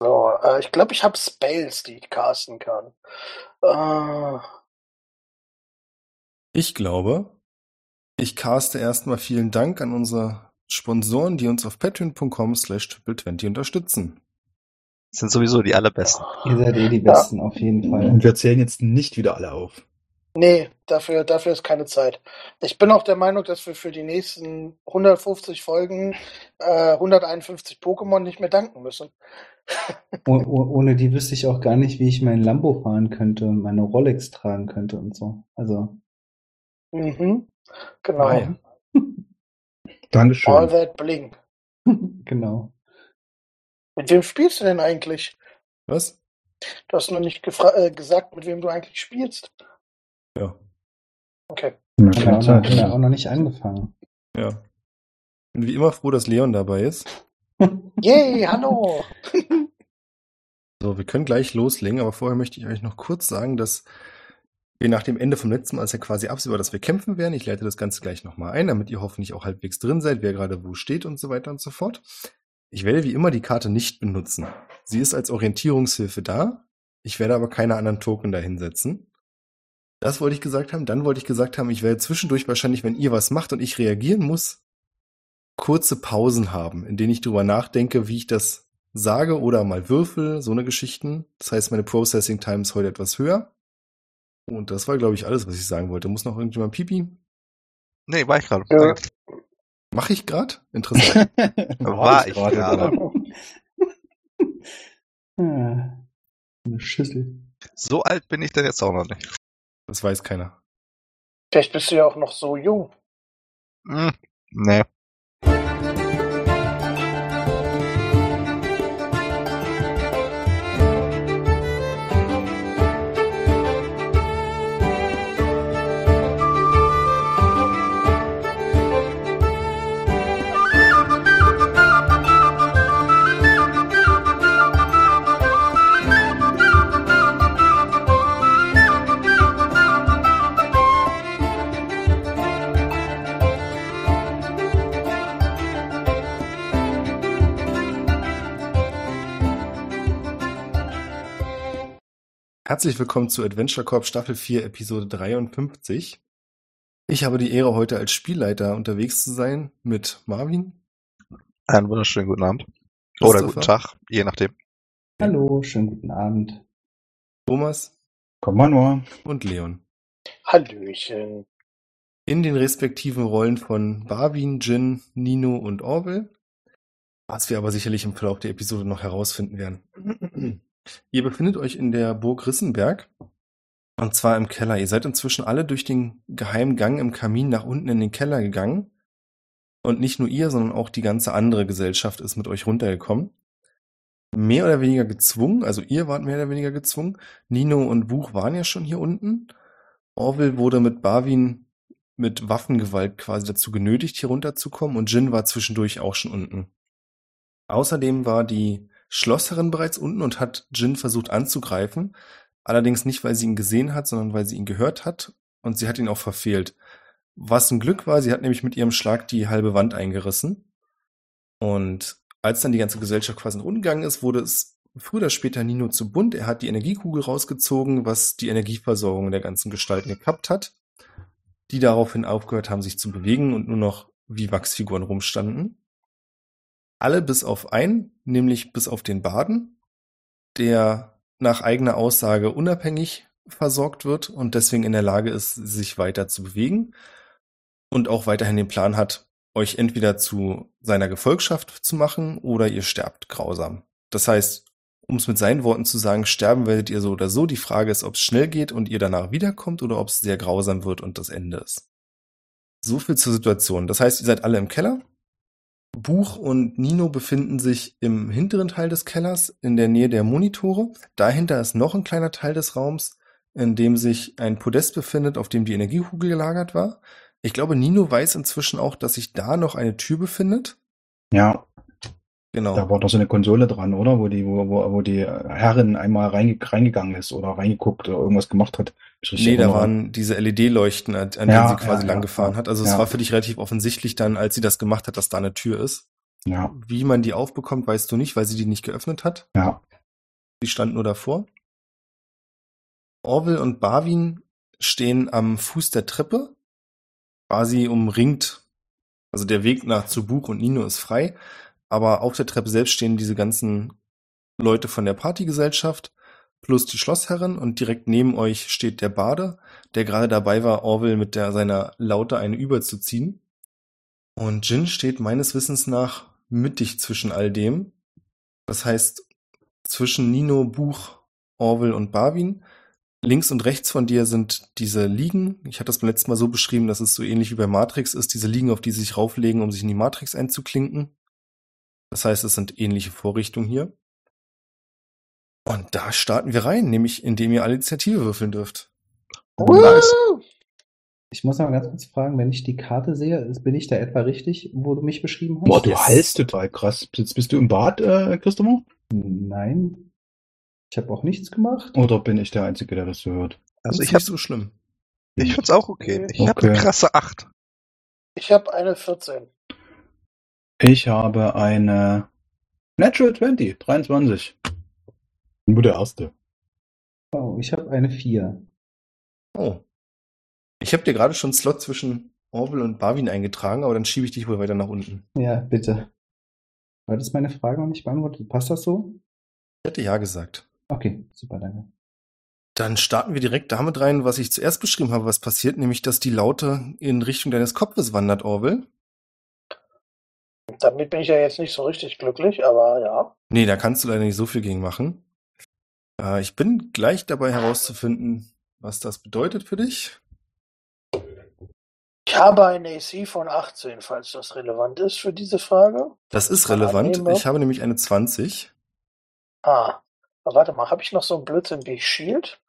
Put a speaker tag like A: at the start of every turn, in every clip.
A: So, äh, ich glaube, ich habe Spells, die ich casten kann. Äh,
B: Ich glaube, ich caste erstmal vielen Dank an unsere Sponsoren, die uns auf patreon.com slash triple20 unterstützen.
C: Sind sowieso die allerbesten.
D: Ihr seid eh die Besten, auf jeden Fall.
E: Und wir zählen jetzt nicht wieder alle auf.
A: Nee, dafür, dafür ist keine Zeit. Ich bin auch der Meinung, dass wir für die nächsten 150 Folgen äh, 151 Pokémon nicht mehr danken müssen.
D: Oh, oh, ohne die wüsste ich auch gar nicht, wie ich mein Lambo fahren könnte und meine Rolex tragen könnte und so. Also,
A: Mhm. Genau.
B: Nein.
E: Dankeschön.
A: All that bling.
D: genau.
A: Mit wem spielst du denn eigentlich?
B: Was?
A: Du hast noch nicht äh, gesagt, mit wem du eigentlich spielst.
B: Ja.
A: Okay.
E: Ja,
D: Haben wir
E: keine
D: auch noch,
E: Zeit.
D: haben wir auch noch nicht angefangen.
B: Ja. Bin wie immer froh, dass Leon dabei ist.
A: Yay, hallo!
B: So, wir können gleich loslegen, aber vorher möchte ich euch noch kurz sagen, dass wir nach dem Ende vom letzten Mal, als ja quasi absehbar, dass wir kämpfen werden, ich leite das Ganze gleich nochmal ein, damit ihr hoffentlich auch halbwegs drin seid, wer gerade wo steht und so weiter und so fort. Ich werde wie immer die Karte nicht benutzen. Sie ist als Orientierungshilfe da. Ich werde aber keine anderen Token dahinsetzen. Das wollte ich gesagt haben. Dann wollte ich gesagt haben, ich werde zwischendurch wahrscheinlich, wenn ihr was macht und ich reagieren muss, kurze Pausen haben, in denen ich drüber nachdenke, wie ich das sage oder mal würfel, so eine Geschichten. Das heißt, meine Processing Time ist heute etwas höher. Und das war, glaube ich, alles, was ich sagen wollte. Muss noch irgendjemand pipi?
C: Nee, war ich gerade.
A: Ja.
B: Mache ich grad? Interessant.
C: War ich gerade.
D: Ah, eine Schüssel.
C: So alt bin ich denn jetzt auch noch nicht.
B: Das weiß keiner.
A: Vielleicht bist du ja auch noch so jung.
C: Hm, nee.
B: Herzlich willkommen zu Adventure Corp Staffel 4, Episode 53. Ich habe die Ehre, heute als Spielleiter unterwegs zu sein mit Marvin,
C: Einen wunderschönen guten Abend. Oder guten Tag, je nachdem.
D: Hallo, schönen guten Abend.
B: Thomas
E: Komm mal nur.
B: und Leon.
A: Hallöchen.
B: In den respektiven Rollen von Barwin, Jin, Nino und Orwell. Was wir aber sicherlich im Verlauf der Episode noch herausfinden werden. Ihr befindet euch in der Burg Rissenberg. Und zwar im Keller. Ihr seid inzwischen alle durch den geheimen Gang im Kamin nach unten in den Keller gegangen. Und nicht nur ihr, sondern auch die ganze andere Gesellschaft ist mit euch runtergekommen. Mehr oder weniger gezwungen, also ihr wart mehr oder weniger gezwungen. Nino und Buch waren ja schon hier unten. Orwell wurde mit Barwin mit Waffengewalt quasi dazu genötigt, hier runterzukommen und Jin war zwischendurch auch schon unten. Außerdem war die Schlosserin bereits unten und hat Jin versucht anzugreifen. Allerdings nicht, weil sie ihn gesehen hat, sondern weil sie ihn gehört hat und sie hat ihn auch verfehlt. Was ein Glück war, sie hat nämlich mit ihrem Schlag die halbe Wand eingerissen. Und als dann die ganze Gesellschaft quasi nach unten gegangen ist, wurde es früher oder später Nino zu bunt. Er hat die Energiekugel rausgezogen, was die Energieversorgung der ganzen Gestalten gekappt hat, die daraufhin aufgehört haben, sich zu bewegen und nur noch wie Wachsfiguren rumstanden. Alle bis auf einen, nämlich bis auf den Baden, der nach eigener Aussage unabhängig versorgt wird und deswegen in der Lage ist, sich weiter zu bewegen und auch weiterhin den Plan hat, euch entweder zu seiner Gefolgschaft zu machen oder ihr sterbt grausam. Das heißt, um es mit seinen Worten zu sagen, sterben werdet ihr so oder so. Die Frage ist, ob es schnell geht und ihr danach wiederkommt oder ob es sehr grausam wird und das Ende ist. So viel zur Situation. Das heißt, ihr seid alle im Keller. Buch und Nino befinden sich im hinteren Teil des Kellers in der Nähe der Monitore. Dahinter ist noch ein kleiner Teil des Raums, in dem sich ein Podest befindet, auf dem die Energiekugel gelagert war. Ich glaube, Nino weiß inzwischen auch, dass sich da noch eine Tür befindet.
E: Ja,
B: Genau.
E: da war doch so eine Konsole dran, oder? Wo die, wo, wo, wo die Herrin einmal reinge reingegangen ist oder reingeguckt oder irgendwas gemacht hat.
B: Nee, da waren diese LED-Leuchten, an an
E: Ja,
B: denen sie quasi
E: ja,
B: lang
E: ja,
B: hat. Also es war für dich relativ offensichtlich dann, als sie das gemacht hat, dass da eine Tür ist.
E: Ja,
B: Wie man die aufbekommt, weißt du nicht, weil sie die nicht geöffnet hat.
E: ja.
B: Sie stand nur davor. Orwell und Barwin stehen am Fuß der Treppe, quasi umringt. Also der Weg nach zu Buch und Nino ist frei, aber auf der Treppe selbst stehen diese ganzen Leute von der Partygesellschaft plus die Schlossherrin und direkt neben euch steht der Bade, der gerade dabei war, Orwell mit der, seiner Laute eine überzuziehen. Und Jin steht meines Wissens nach mittig zwischen all dem. Das heißt, zwischen Nino, Buch, Orwell und Barwin. Links und rechts von dir sind diese Liegen. Ich hatte das beim letzten Mal so beschrieben, dass es so ähnlich wie bei Matrix ist, diese Liegen, auf die sie sich rauflegen, um sich in die Matrix einzuklinken. Das heißt, es sind ähnliche Vorrichtungen hier. Und da starten wir rein, nämlich indem ihr alle Initiative würfeln dürft.
C: Nice.
A: Woo!
D: Ich muss noch mal ganz kurz fragen, wenn ich die Karte sehe, bin ich da etwa richtig, wo du mich beschrieben hast?
E: Boah, du
B: Yes.
E: hallst total krass. Jetzt bist du im Bad, äh, Christopher?
D: Nein. Ich habe auch nichts gemacht.
E: Oder bin ich der Einzige, der das so hört?
C: Also ich hab,
B: nicht so schlimm.
C: ich find's auch okay. Ich hab
E: Okay.
C: eine krasse 8.
A: Ich habe eine 14.
E: Ich habe eine Natural 20, 23. Nur der erste.
D: Oh, ich habe eine 4.
B: Oh. Ich habe dir gerade schon einen Slot zwischen Orwell und Barwin eingetragen, aber dann schiebe ich dich wohl weiter nach unten.
D: Ja, bitte. War das meine Frage noch nicht beantwortet? Passt das so?
B: Ich hätte ja gesagt.
D: Okay, super, danke.
B: Dann starten wir direkt damit rein, was ich zuerst beschrieben habe, was passiert, nämlich dass die Laute in Richtung deines Kopfes wandert, Orwell.
A: Damit bin ich ja jetzt nicht so richtig glücklich, aber ja.
B: Nee, da kannst du leider nicht so viel gegen machen. Äh, ich bin gleich dabei herauszufinden, was das bedeutet für dich.
A: Ich habe ein AC von 18, falls das relevant ist für diese Frage.
B: Das ist relevant.
A: annehme.
B: Ich habe nämlich eine 20.
A: Ah, aber warte mal, habe ich noch so einen Blödsinn wie Shield?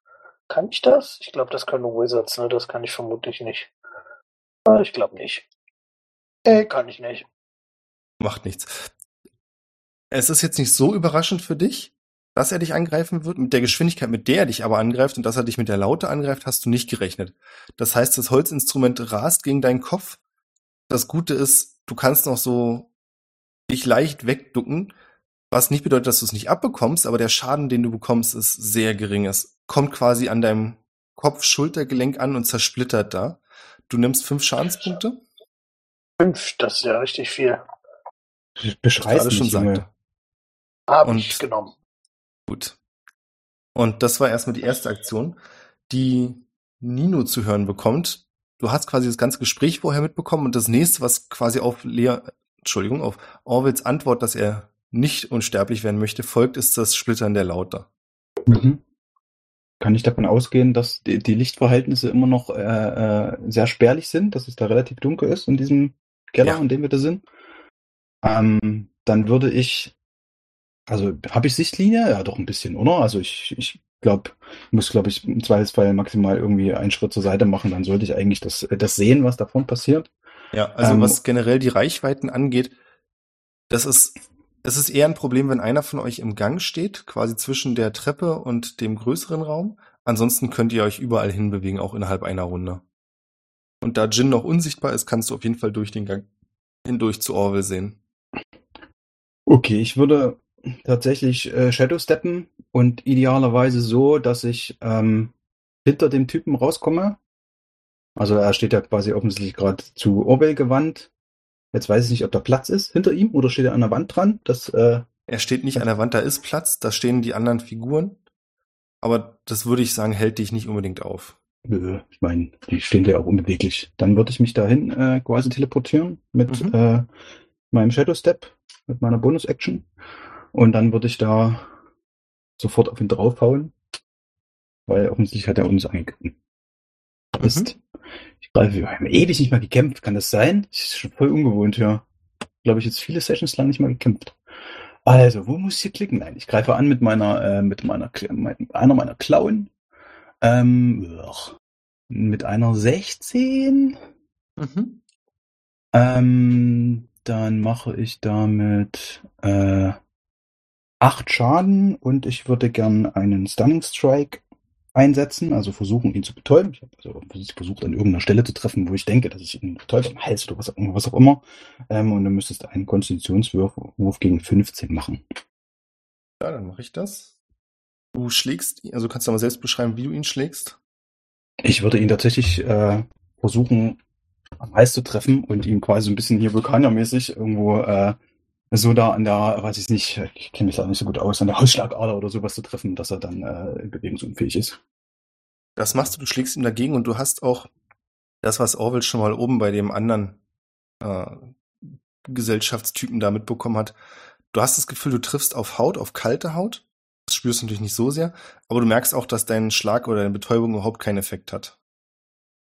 A: Kann ich das? Ich glaube, das können Wizards, ne? Das kann ich vermutlich nicht. Äh, Ich glaube nicht. Äh, kann ich nicht.
B: Macht nichts. Es ist jetzt nicht so überraschend für dich, dass er dich angreifen wird. Mit der Geschwindigkeit, mit der er dich aber angreift und dass er dich mit der Laute angreift, hast du nicht gerechnet. Das heißt, das Holzinstrument rast gegen deinen Kopf. Das Gute ist, du kannst noch so dich leicht wegducken, was nicht bedeutet, dass du es nicht abbekommst, aber der Schaden, den du bekommst, ist sehr gering. Es kommt quasi an deinem Kopf-Schultergelenk an und zersplittert da. Du nimmst fünf Schadenspunkte.
A: Fünf, das ist ja richtig viel.
B: Alles
E: mich, Junge.
A: Habe
B: Und-
A: ich genommen.
B: Gut. Und das war erstmal die erste Aktion, die Nino zu hören bekommt. Du hast quasi das ganze Gespräch vorher mitbekommen und das nächste, was quasi auf Lea, Entschuldigung, auf Orwells Antwort, dass er nicht unsterblich werden möchte, folgt, ist das Splittern der Laute.
E: Mhm. Kann ich davon ausgehen, dass die, die Lichtverhältnisse immer noch äh, äh, sehr spärlich sind, dass es da relativ dunkel ist in diesem Keller,
B: Ja.
E: in dem wir da sind? Ähm, dann würde ich, also habe ich Sichtlinie? Ja, doch ein bisschen, oder? Also ich, ich glaube, muss, glaube ich, im Zweifelsfall maximal irgendwie einen Schritt zur Seite machen, dann sollte ich eigentlich das, das sehen, was davon passiert.
B: Ja, also
E: Ähm,
B: was generell die Reichweiten angeht, das ist, es ist eher ein Problem, wenn einer von euch im Gang steht, quasi zwischen der Treppe und dem größeren Raum. Ansonsten könnt ihr euch überall hinbewegen, auch innerhalb einer Runde. Und da Jin noch unsichtbar ist, kannst du auf jeden Fall durch den Gang hindurch zu Orwell sehen.
E: Okay, ich würde tatsächlich äh, Shadow steppen und idealerweise so, dass ich ähm, hinter dem Typen rauskomme. Also er steht ja quasi offensichtlich gerade zu Orwell gewandt. Jetzt weiß ich nicht, ob da Platz ist hinter ihm oder steht er an der Wand dran. Das, äh,
B: Er steht nicht an der Wand, da ist Platz, da stehen die anderen Figuren. Aber das würde ich sagen, hält dich nicht unbedingt auf.
E: nö, ich meine, die stehen ja auch unbeweglich. Dann würde ich mich dahin äh, quasi teleportieren mit
B: Mhm.
E: äh, meinem Shadow Step, mit meiner Bonus-Action. Und dann würde ich da sofort auf ihn draufhauen. Weil offensichtlich hat er uns angegriffen. Ist. Ich greife, wir haben ewig nicht mal gekämpft. Kann das sein? Das ist schon voll ungewohnt, ja. Glaube ich, jetzt viele Sessions lang nicht mal gekämpft. Also, wo muss ich hier klicken? Nein, ich greife an mit meiner, äh, mit meiner, mit einer meiner Klauen. Ähm, mit einer 16.
B: Mhm.
E: Ähm, dann mache ich damit äh, acht Schaden und ich würde gern einen Stunning Strike einsetzen, also versuchen, ihn zu betäuben. Ich habe also versucht, an irgendeiner Stelle zu treffen, wo ich denke, dass ich ihn betäube, am Hals oder was, was auch immer. Ähm, und dann müsstest du einen Konstitutionswurf gegen 15 machen.
B: Ja, dann mache ich das. Du schlägst, ihn- also kannst du mal selbst beschreiben, wie du ihn schlägst.
E: Ich würde ihn tatsächlich äh, versuchen, am Hals zu treffen und ihn quasi ein bisschen hier vulkanermäßig irgendwo äh, so da an der, weiß ich nicht, ich kenne mich da nicht so gut aus, an der Ausschlagader oder sowas zu treffen, dass er dann äh, bewegungsunfähig ist.
B: Das machst du, du schlägst ihm dagegen und du hast auch das, was Orwell schon mal oben bei dem anderen äh, Gesellschaftstypen da mitbekommen hat. Du hast das Gefühl, du triffst auf Haut, auf kalte Haut. Das spürst du natürlich nicht so sehr, aber du merkst auch, dass dein Schlag oder deine Betäubung überhaupt keinen Effekt hat.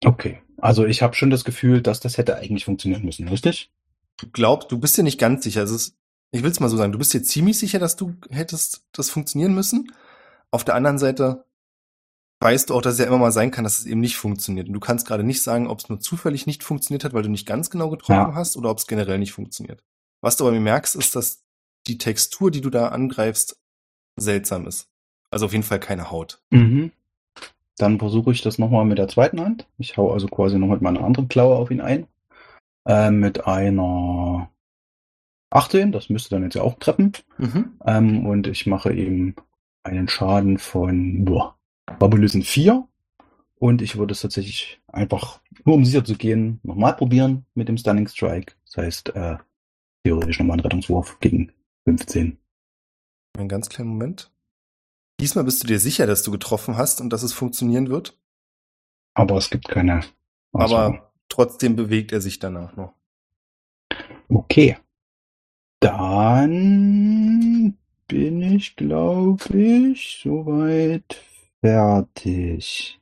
E: Okay, also ich habe schon das Gefühl, dass das hätte eigentlich funktionieren müssen, richtig?
B: Du glaubst, du bist dir nicht ganz sicher. Also es, ich will es mal so sagen, du bist dir ziemlich sicher, dass du hättest das funktionieren müssen. Auf der anderen Seite weißt du auch, dass es ja immer mal sein kann, dass es eben nicht funktioniert. Und du kannst gerade nicht sagen, ob es nur zufällig nicht funktioniert hat, weil du nicht ganz genau getroffen
E: Ja.
B: hast, oder ob es generell nicht funktioniert. Was du aber merkst, ist, dass die Textur, die du da angreifst, seltsam ist. Also auf jeden Fall keine Haut.
E: Mhm. Dann versuche ich das nochmal mit der zweiten Hand. Ich hau also quasi noch mit meiner anderen Klaue auf ihn ein. Äh, mit einer 18, das müsste dann jetzt ja auch treffen.
B: Mhm.
E: Ähm, und ich mache ihm einen Schaden von boah, Babylösen 4. Und ich würde es tatsächlich einfach, nur um sicher zu gehen, nochmal probieren mit dem Stunning Strike. Das heißt, äh, theoretisch nochmal einen Rettungswurf gegen 15.
B: Einen ganz kleinen Moment. Diesmal bist du dir sicher, dass du getroffen hast und dass es funktionieren wird.
E: Aber es gibt keine Auswirkungen.
B: Aber trotzdem bewegt er sich danach noch.
E: Okay. Dann bin ich, glaube ich, soweit fertig.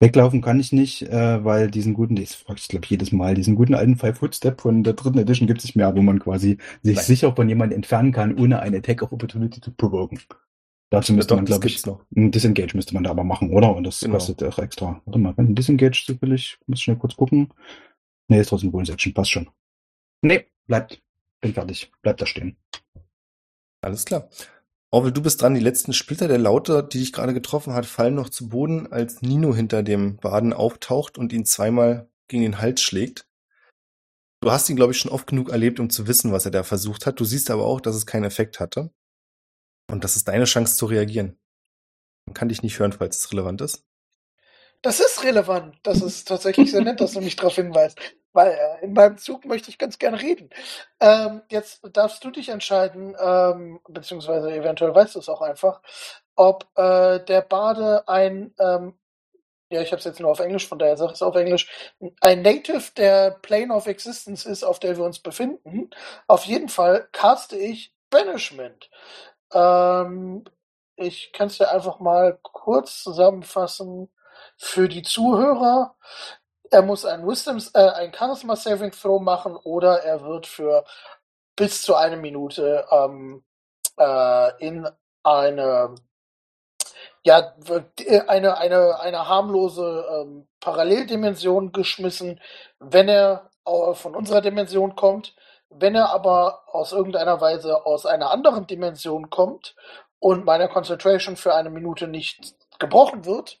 E: Weglaufen kann ich nicht, äh, weil diesen guten, das frage ich glaube jedes Mal, diesen guten alten Five Footstep von der dritten Edition gibt es nicht mehr, wo man quasi sich
B: Nein.
E: sicher von jemandem entfernen kann, ohne eine Attack of Opportunity zu provoken. Dazu müsste
B: Doch,
E: man, glaube ich,
B: noch.
E: ein Disengage müsste man da aber machen, oder? Und das
B: Genau.
E: kostet auch extra. Warte mal, kann ein Disengage zufällig? Muss schnell kurz gucken. Nee, ist trotzdem Bonus Action, passt schon. Nee, bleibt. Bin fertig. Bleibt da stehen.
B: Alles klar. Orwell, du bist dran. Die letzten Splitter der Laute, die dich gerade getroffen hat, fallen noch zu Boden, als Nino hinter dem Baden auftaucht und ihn zweimal gegen den Hals schlägt. Du hast ihn, glaube ich, schon oft genug erlebt, um zu wissen, was er da versucht hat. Du siehst aber auch, dass es keinen Effekt hatte. Und das ist deine Chance zu reagieren. Man kann dich nicht hören, falls es relevant ist.
A: Das ist relevant. Das ist tatsächlich sehr nett, dass du mich darauf hinweist. Weil äh, in meinem Zug möchte ich ganz gerne reden. Ähm, jetzt darfst du dich entscheiden, ähm, beziehungsweise eventuell weißt du es auch einfach, ob äh, der Bade ein, ähm, ja, ich habe es jetzt nur auf Englisch, von daher sage ich es auf Englisch, ein Native der Plane of Existence ist, auf der wir uns befinden. Auf jeden Fall caste ich Banishment. Ähm, ich kann es dir einfach mal kurz zusammenfassen für die Zuhörer. Er muss ein Wisdom, äh, ein Charisma Saving Throw machen oder er wird für bis zu eine Minute ähm, äh, in eine ja äh, eine eine eine harmlose ähm, Paralleldimension geschmissen, wenn er von unserer Dimension kommt. Wenn er aber aus irgendeiner Weise aus einer anderen Dimension kommt und meine Concentration für eine Minute nicht gebrochen wird,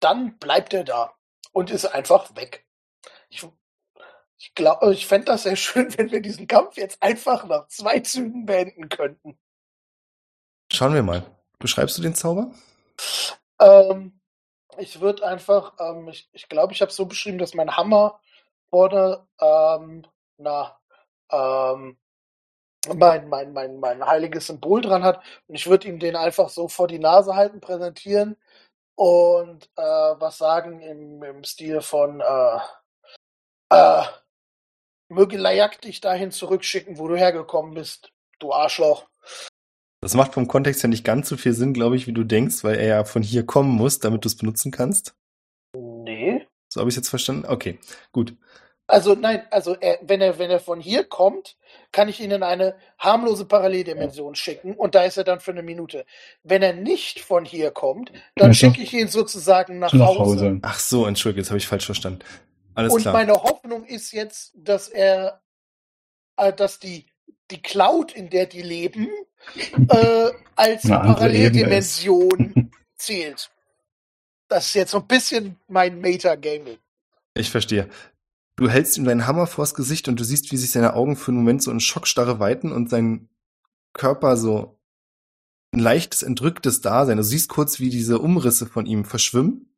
A: dann bleibt er da und ist einfach weg. Ich, ich glaube, ich fände das sehr schön, wenn wir diesen Kampf jetzt einfach nach zwei Zügen beenden könnten.
B: Schauen wir mal. Beschreibst du den Zauber?
A: Ähm, ich würde einfach, ähm, ich glaube, ich, glaub, ich habe so beschrieben, dass mein Hammer vorne, ähm, na, ähm, mein, mein, mein, mein heiliges Symbol dran hat. Und ich würde ihm den einfach so vor die Nase halten, präsentieren und äh, was sagen im, im Stil von äh, äh, möge Layak dich dahin zurückschicken, wo du hergekommen bist, du Arschloch.
B: Das macht vom Kontext ja nicht ganz so viel Sinn, glaube ich, wie du denkst, weil er ja von hier kommen muss, damit du es benutzen kannst.
A: Nee.
B: So habe ich jetzt verstanden. Okay, gut.
A: Also nein, also er, wenn er wenn er von hier kommt, kann ich ihn in eine harmlose Paralleldimension schicken und da ist er dann für eine Minute. Wenn er nicht von hier kommt, dann
E: Also,
A: schicke ich ihn sozusagen nach,
E: Nach
A: Hause.
E: Hause.
B: Ach so, Entschuldigung, jetzt habe ich falsch verstanden. Alles
A: Und
B: klar.
A: meine Hoffnung ist jetzt, dass er, äh, dass die die Cloud, in der die leben, äh, als
E: Eine.
A: Paralleldimension zählt. Das ist jetzt so ein bisschen mein Meta-Gaming.
B: Ich verstehe. Du hältst ihm deinen Hammer vors Gesicht und du siehst, wie sich seine Augen für einen Moment so in Schockstarre weiten und sein Körper so ein leichtes, entrücktes Dasein. Du siehst kurz, wie diese Umrisse von ihm verschwimmen.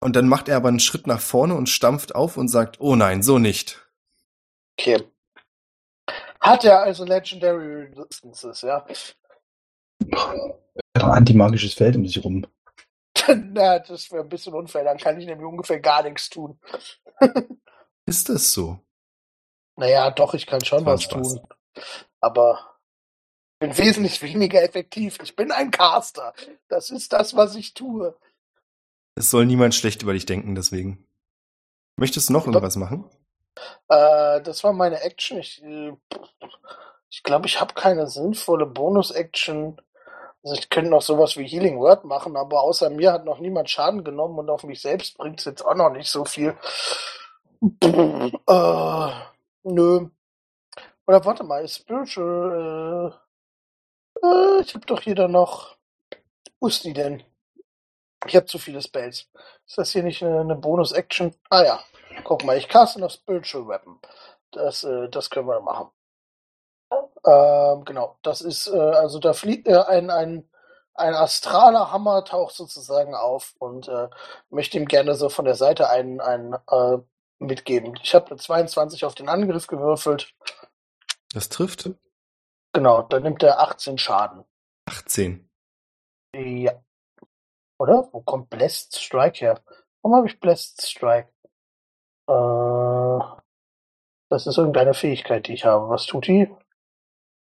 B: Und dann macht er aber einen Schritt nach vorne und stampft auf und sagt, oh nein, so nicht.
A: Okay. Hat er also Legendary Resistances, ja?
E: Ein antimagisches Feld um sich rum.
A: Na, das wäre ein bisschen unfair, dann kann ich nämlich ungefähr gar nichts tun.
B: Ist das so?
A: Naja, doch, ich kann schon was
B: Spaß.
A: tun. Aber ich bin wesentlich weniger effektiv. Ich bin ein Caster. Das ist das, was ich tue.
B: Es soll niemand schlecht über dich denken, deswegen. Möchtest du noch irgendwas machen?
A: Äh, das war meine Action. Ich glaube, ich, glaub, ich habe keine sinnvolle Bonus-Action. Also ich könnte noch sowas wie Healing Word machen, aber außer mir hat noch niemand Schaden genommen und auf mich selbst bringt es jetzt auch noch nicht so viel. Äh, nö. Oder warte mal, Spiritual. Äh, äh, ich habe doch hier dann noch. Wo ist die denn? Ich habe zu viele Spells. Ist das hier nicht eine, eine Bonus-Action? Ah ja. Guck mal, ich caste noch Spiritual Weapon. Das, äh, das können wir machen. Ähm, genau, das ist, äh, also da fliegt äh, ein, ein, ein astraler Hammer taucht sozusagen auf und äh, möchte ihm gerne so von der Seite einen, einen äh, mitgeben. Ich habe eine 22 auf den Angriff gewürfelt.
B: Das trifft.
A: Genau, dann nimmt er 18 Schaden.
B: 18.
A: Ja. Oder? Wo kommt Blessed Strike her? Warum habe ich Blessed Strike? Äh, das ist irgendeine Fähigkeit, die ich habe. Was tut die?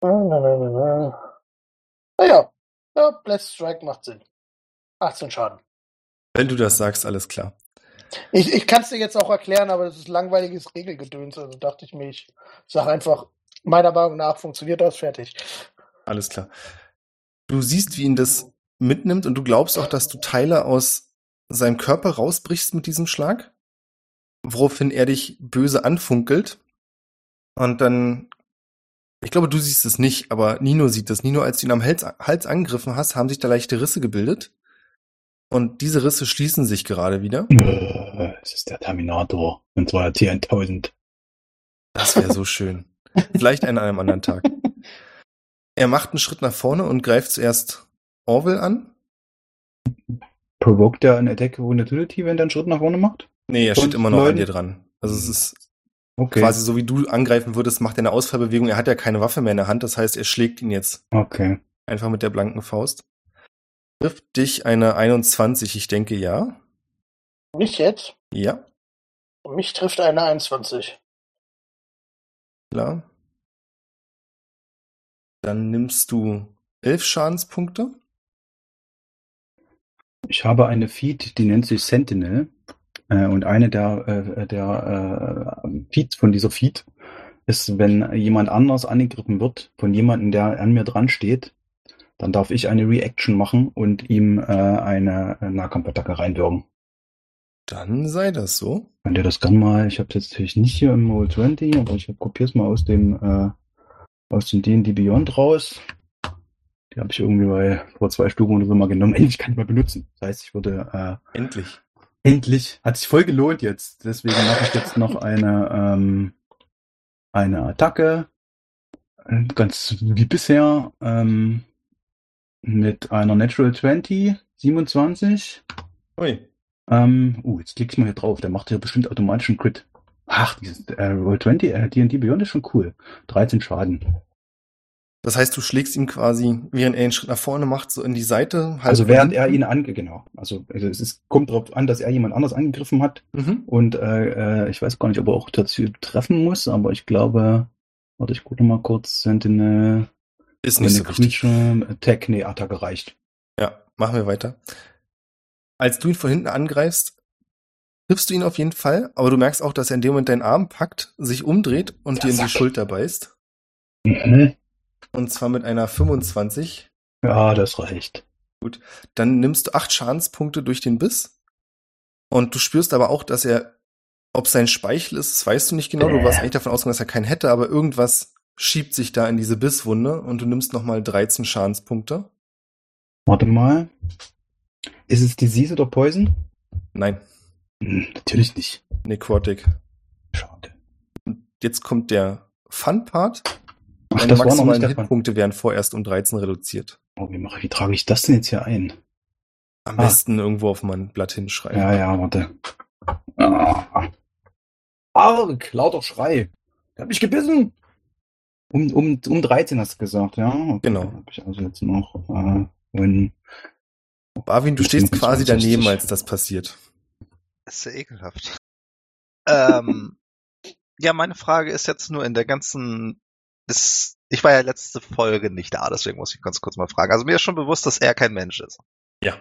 A: Na, na, na, na, na. Ah ja. Ja, Blessed Strike macht Sinn. 18 Schaden.
B: Wenn du das sagst, alles klar.
A: Ich, ich kann es dir jetzt auch erklären, aber das ist langweiliges Regelgedöns. Also dachte ich mir, ich sage einfach, meiner Meinung nach funktioniert das fertig.
B: Alles klar. Du siehst, wie ihn das mitnimmt und du glaubst auch, dass du Teile aus seinem Körper rausbrichst mit diesem Schlag, woraufhin er dich böse anfunkelt. Und dann, ich glaube, du siehst es nicht, aber Nino sieht es. Nino, als du ihn am Hals, Hals angegriffen hast, haben sich da leichte Risse gebildet. Und diese Risse schließen sich gerade wieder.
E: Es ist der Terminator. Und zwar der T1000.
B: Das wäre so schön. Vielleicht an einem anderen Tag. Er macht einen Schritt nach vorne und greift zuerst Orwell an.
E: Provoked er eine Attack Vulnerability, wenn er einen Schritt nach vorne macht?
B: Nee, er steht
E: Und
B: immer noch an dir dran. Also es ist
E: Okay.
B: quasi so, wie du angreifen würdest, macht er eine Ausfallbewegung. Er hat ja keine Waffe mehr in der Hand, das heißt, er schlägt ihn jetzt
E: Okay.
B: einfach mit der blanken Faust. Trifft dich eine 21, ich denke ja.
A: Mich jetzt?
B: Ja,
A: Mich trifft eine 21.
B: klar. Dann nimmst du elf Schadenspunkte.
E: Ich habe eine Feed, die nennt sich Sentinel. Äh, und eine der, äh, der äh, Feeds von dieser Feed ist, wenn jemand anders angegriffen wird, von jemandem, der an mir dran steht, dann darf ich eine Reaction machen und ihm äh, eine Nahkampfattacke reinwirken.
B: Dann sei das so.
E: Könnt ihr das gern mal, ich habe es jetzt natürlich nicht hier im Roll 20, aber ich kopiere es mal aus dem äh, aus dem D&D Beyond raus. Die habe ich irgendwie bei vor zwei Stufen oder so mal genommen. Endlich kann ich mal benutzen. Das heißt, ich würde äh,
B: Endlich.
E: Endlich. Hat sich voll gelohnt jetzt. Deswegen mache ich jetzt noch eine, ähm, eine Attacke. Äh, Ganz wie bisher. Ähm, mit einer Natural 20, 27.
B: Ui.
E: Ähm, uh, jetzt klicke ich mal hier drauf. Der macht hier bestimmt automatisch einen Crit. Ach, dieses äh, Roll 20, äh, D&D Beyond ist schon cool. 13 Schaden.
B: Das heißt, du schlägst ihm quasi, während er einen Schritt nach vorne macht, so in die Seite. halb
E: Also während er ihn ange, genau. Also, also es ist, kommt darauf an, dass er jemand anders angegriffen hat.
B: Mhm.
E: Und äh, äh, ich weiß gar nicht, ob er auch dazu treffen muss, aber ich glaube, warte, ich gucke mal kurz, Sentinel,
B: Ist nicht so wichtig.
E: Attack, nee, Attacke reicht.
B: Ja, machen wir weiter. Als du ihn von hinten angreifst, triffst du ihn auf jeden Fall, aber du merkst auch, dass er in dem Moment deinen Arm packt, sich umdreht und
E: Der
B: dir in die. Schulter beißt.
E: Mhm.
B: Und zwar mit einer 25.
E: Ja, das reicht.
B: Dann nimmst du acht Schadenspunkte durch den Biss. Und du spürst aber auch, dass er, ob sein Speichel ist, das weißt du nicht genau. Du warst eigentlich davon ausgegangen, dass er keinen hätte, aber irgendwas schiebt sich da in diese Bisswunde und du nimmst nochmal 13 Schadenspunkte.
E: Warte mal. Ist es Disease oder Poison?
B: Nein,
E: Hm, natürlich nicht.
B: Necrotic.
E: Schade.
B: Jetzt kommt der Fun-Part.
E: Ach,
B: Deine maximalen. Hitpunkte werden vorerst um 13 reduziert.
E: Oh, wie, mache, wie trage ich das denn jetzt hier ein?
B: Am
E: Ah.
B: besten irgendwo auf mein Blatt hinschreiben.
E: Ja, ja, warte. Ah. Arg, lauter Schrei. Der hat mich gebissen. Um, um, um 13 hast du gesagt, ja? Okay,
B: Genau.
E: Hab ich also jetzt noch, äh, wenn,
B: Barwin, du stehst
E: 25.
B: quasi daneben, als das passiert.
C: Das ist ja ekelhaft. ähm, ja, meine Frage ist jetzt nur in der ganzen, ist, ich war ja letzte Folge nicht da, deswegen muss ich ganz kurz mal fragen. Also mir ist schon bewusst, dass er kein Mensch ist.
B: Ja.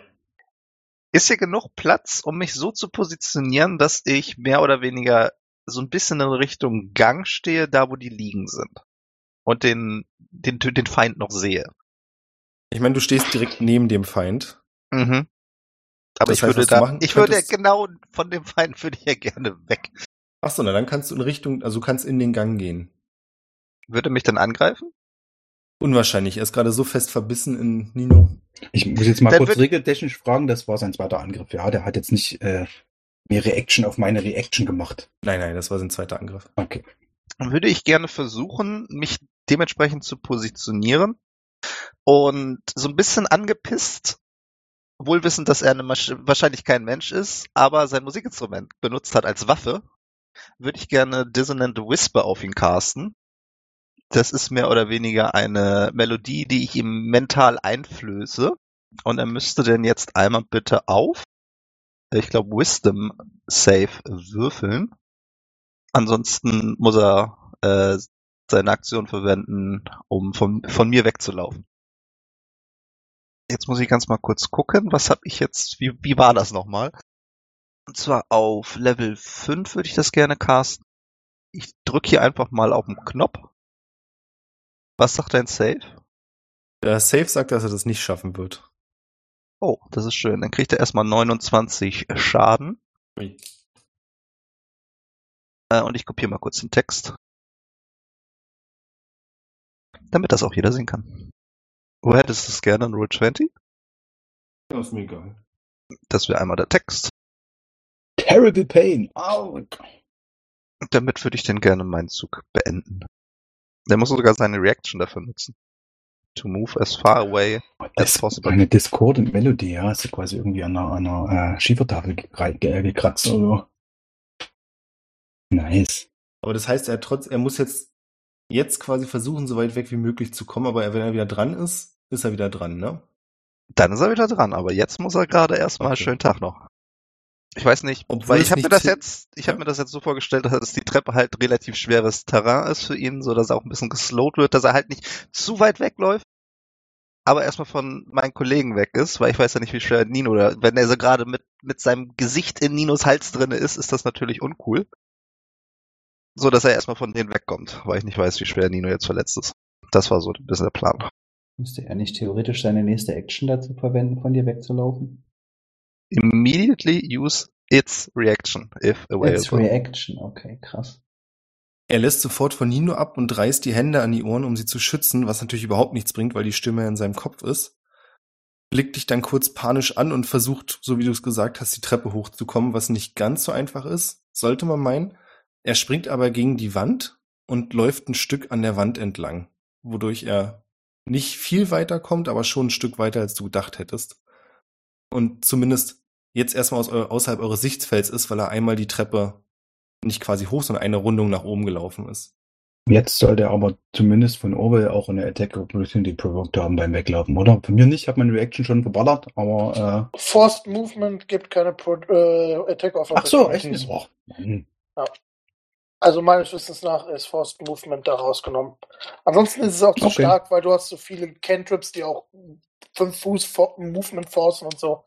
C: Ist hier genug Platz, um mich so zu positionieren, dass ich mehr oder weniger so ein bisschen in Richtung Gang stehe, da wo die liegen sind? Und den, den, den Feind noch sehe.
B: Ich meine, du stehst direkt neben dem Feind.
C: Mhm. Aber
B: Das
C: ich
B: heißt,
C: würde da,
B: machen
C: ich würde ja genau von dem Feind würde ich ja gerne weg.
B: Ach so, na dann kannst du in Richtung, also du kannst in den Gang gehen.
C: Würde mich dann angreifen?
B: Unwahrscheinlich. Er ist gerade so fest verbissen in Nino.
E: ich muss jetzt mal
C: Dann
E: kurz regeltechnisch fragen, das war sein zweiter Angriff. Ja, der hat jetzt nicht, äh, mehr Reaction auf meine Reaction gemacht.
B: Nein, nein, das war sein zweiter Angriff.
E: Okay.
C: Würde ich gerne versuchen, mich dementsprechend zu positionieren und so ein bisschen angepisst, wohl wissend, dass er eine wahrscheinlich kein Mensch ist, aber sein Musikinstrument benutzt hat als Waffe, würde ich gerne Dissonant Whisper auf ihn casten. Das ist mehr oder weniger eine Melodie, die ich ihm mental einflöße. Und er müsste denn jetzt einmal bitte auf, ich glaube, Wisdom Save würfeln. Ansonsten muss er äh, seine Aktion verwenden, um von, von mir wegzulaufen. Jetzt muss ich ganz mal kurz gucken, was habe ich jetzt, wie, wie war das nochmal? Und zwar auf Level 5 würde ich das gerne casten. Ich drücke hier einfach mal auf den Knopf. Was sagt dein Save?
B: Der Safe sagt, dass er das nicht schaffen wird.
C: Oh, das ist schön. Dann kriegt er erstmal 29 Schaden. Äh, und ich kopiere mal kurz den Text. Damit das auch jeder sehen kann. Wo hättest du es gerne in Rule 20?
B: Ja, ist mir egal.
C: Das wäre einmal der Text.
E: Terrible Pain. Au.
C: Damit würde ich denn gerne meinen Zug beenden. Der muss sogar seine Reaction dafür nutzen. To move as far away as
E: Das
C: possible.
E: eine Discordant Melody, ja, ist quasi irgendwie an einer, einer äh, Schiefertafel äh, gekratzt oder so. Nice.
B: Aber das heißt, er trotz, er muss jetzt, jetzt quasi versuchen, so weit weg wie möglich zu kommen, aber wenn er wieder dran ist, ist er wieder dran, ne?
C: Dann ist er wieder dran, aber jetzt muss er gerade erstmal
B: Okay.
C: schönen Tag noch. Ich weiß nicht,
B: Obwohl
C: weil ich habe mir das jetzt, ich
B: Ja.
C: habe mir das jetzt so vorgestellt, dass die Treppe halt relativ schweres Terrain ist für ihn, so dass er auch ein bisschen geslowt wird, dass er halt nicht zu weit wegläuft, aber erstmal von meinen Kollegen weg ist, weil ich weiß ja nicht, wie schwer Nino oder wenn er so gerade mit mit seinem Gesicht in Ninos Hals drinne ist, ist das natürlich uncool. So dass er erstmal von denen wegkommt, weil ich nicht weiß, wie schwer Nino jetzt verletzt ist. Das war so ein bisschen der Plan.
D: Müsste er nicht theoretisch seine nächste Action dazu verwenden, von dir wegzulaufen?
C: Immediately use its reaction if
D: It's
C: available.
D: Reaction, okay, krass.
B: Er lässt sofort von Nino ab und reißt die Hände an die Ohren, um sie zu schützen, was natürlich überhaupt nichts bringt, weil die Stimme in seinem Kopf ist. Blickt dich dann kurz panisch an und versucht, so wie du es gesagt hast, die Treppe hochzukommen, was nicht ganz so einfach ist, sollte man meinen. Er springt aber gegen die Wand und läuft ein Stück an der Wand entlang, wodurch er nicht viel weiter kommt, aber schon ein Stück weiter, als du gedacht hättest. Und zumindest jetzt erstmal aus, eu- außerhalb eures Sichtfelds ist, weil er einmal die Treppe nicht quasi hoch, sondern eine Rundung nach oben gelaufen ist.
E: Jetzt sollte er aber zumindest von Orwell auch eine Attack Opportunity provoked haben beim Weglaufen, oder? Von mir nicht, ich habe meine Reaction schon verballert, aber äh,
A: Forced Movement gibt keine Pro äh, Attack of
E: ach so, echt?
A: Opportunities.
E: Oh, Mann.
A: Also meines Wissens nach ist Forced Movement da rausgenommen. Ansonsten ist es auch zu
E: Okay.
A: stark, weil du hast so viele Cantrips, die auch fünf Fuß Fo- Movement forcen und so.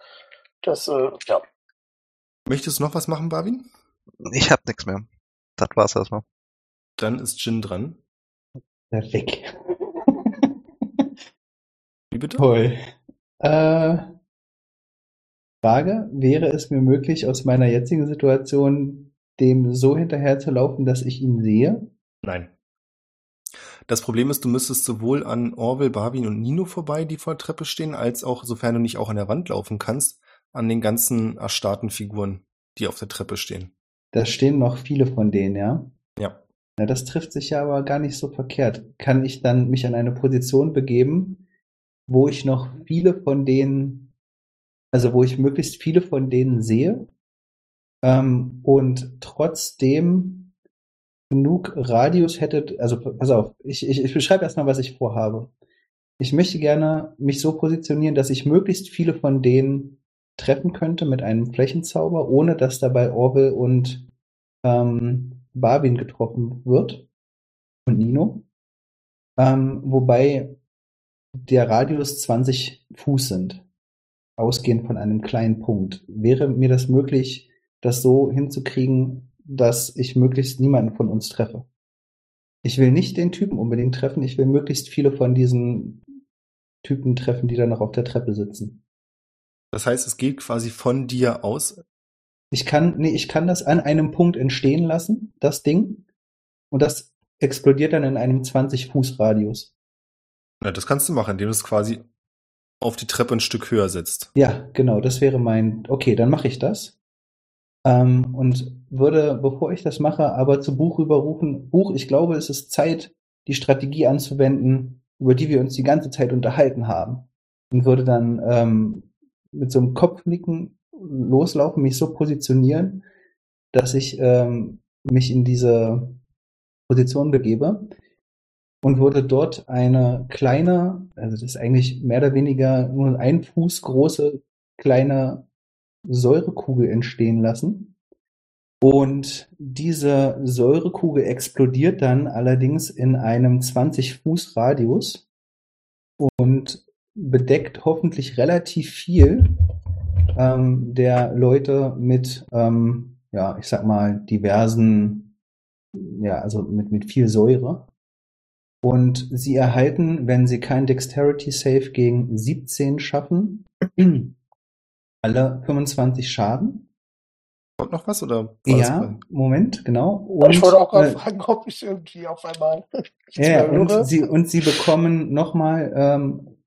A: Das, äh, ja.
B: Möchtest du noch was machen, Barwin?
C: Ich hab nichts mehr. Das war's erstmal.
B: Dann ist Jin dran.
D: Der weg.
B: Wie bitte?
D: Toll. Äh, Frage, wäre es mir möglich, aus meiner jetzigen Situation dem so hinterher zu laufen, dass ich ihn sehe?
B: Nein. Das Problem ist, du müsstest sowohl an Orwell, Barwin und Nino vorbei, die vor der Treppe stehen, als auch, sofern du nicht auch an der Wand laufen kannst, an den ganzen erstarrten Figuren, die auf der Treppe stehen.
D: Da stehen noch viele von denen, ja?
B: Ja.
D: Na, das trifft sich ja aber gar nicht so verkehrt. Kann ich dann mich an eine Position begeben, wo ich noch viele von denen, also wo ich möglichst viele von denen sehe ähm, und trotzdem genug Radius hätte, also pass auf, ich, ich, ich beschreibe erstmal, was ich vorhabe. Ich möchte gerne mich so positionieren, dass ich möglichst viele von denen treffen könnte mit einem Flächenzauber, ohne dass dabei Orwell und ähm, Barbin getroffen wird und Nino. Ähm, wobei der Radius 20 Fuß sind, ausgehend von einem kleinen Punkt. Wäre mir das möglich, das so hinzukriegen, dass ich möglichst niemanden von uns treffe? Ich will nicht den Typen unbedingt treffen, ich will möglichst viele von diesen Typen treffen, die da noch auf der Treppe sitzen.
B: Das heißt, es geht quasi von dir aus.
D: Ich kann, nee, ich kann das an einem Punkt entstehen lassen, das Ding, und das explodiert dann in einem 20 Fuß Radius.
B: Ja, das kannst du machen, indem du es quasi auf die Treppe ein Stück höher setzt.
D: Ja, genau, das wäre mein, okay, dann mache ich das. Ähm, und würde, bevor ich das mache, aber zu Buch überrufen, Buch, ich glaube, es ist Zeit, die Strategie anzuwenden, über die wir uns die ganze Zeit unterhalten haben. Und würde dann ähm, mit so einem Kopfnicken loslaufen, mich so positionieren, dass ich ähm, mich in diese Position begebe und würde dort eine kleine, also das ist eigentlich mehr oder weniger nur ein Fuß große kleine Säurekugel entstehen lassen. Und diese Säurekugel explodiert dann allerdings in einem 20 Fuß Radius und bedeckt hoffentlich relativ viel ähm, der Leute mit, ähm, ja, ich sag mal, diversen, ja, also mit, mit viel Säure. Und sie erhalten, wenn sie kein Dexterity Save gegen 17 schaffen, alle 25 Schaden.
B: Kommt noch was oder?
D: Ja, Moment, genau.
A: ich wollte auch gerade
D: äh,
A: fragen, ob ich irgendwie auf einmal
D: Ja, und sie, und sie bekommen nochmal ähm,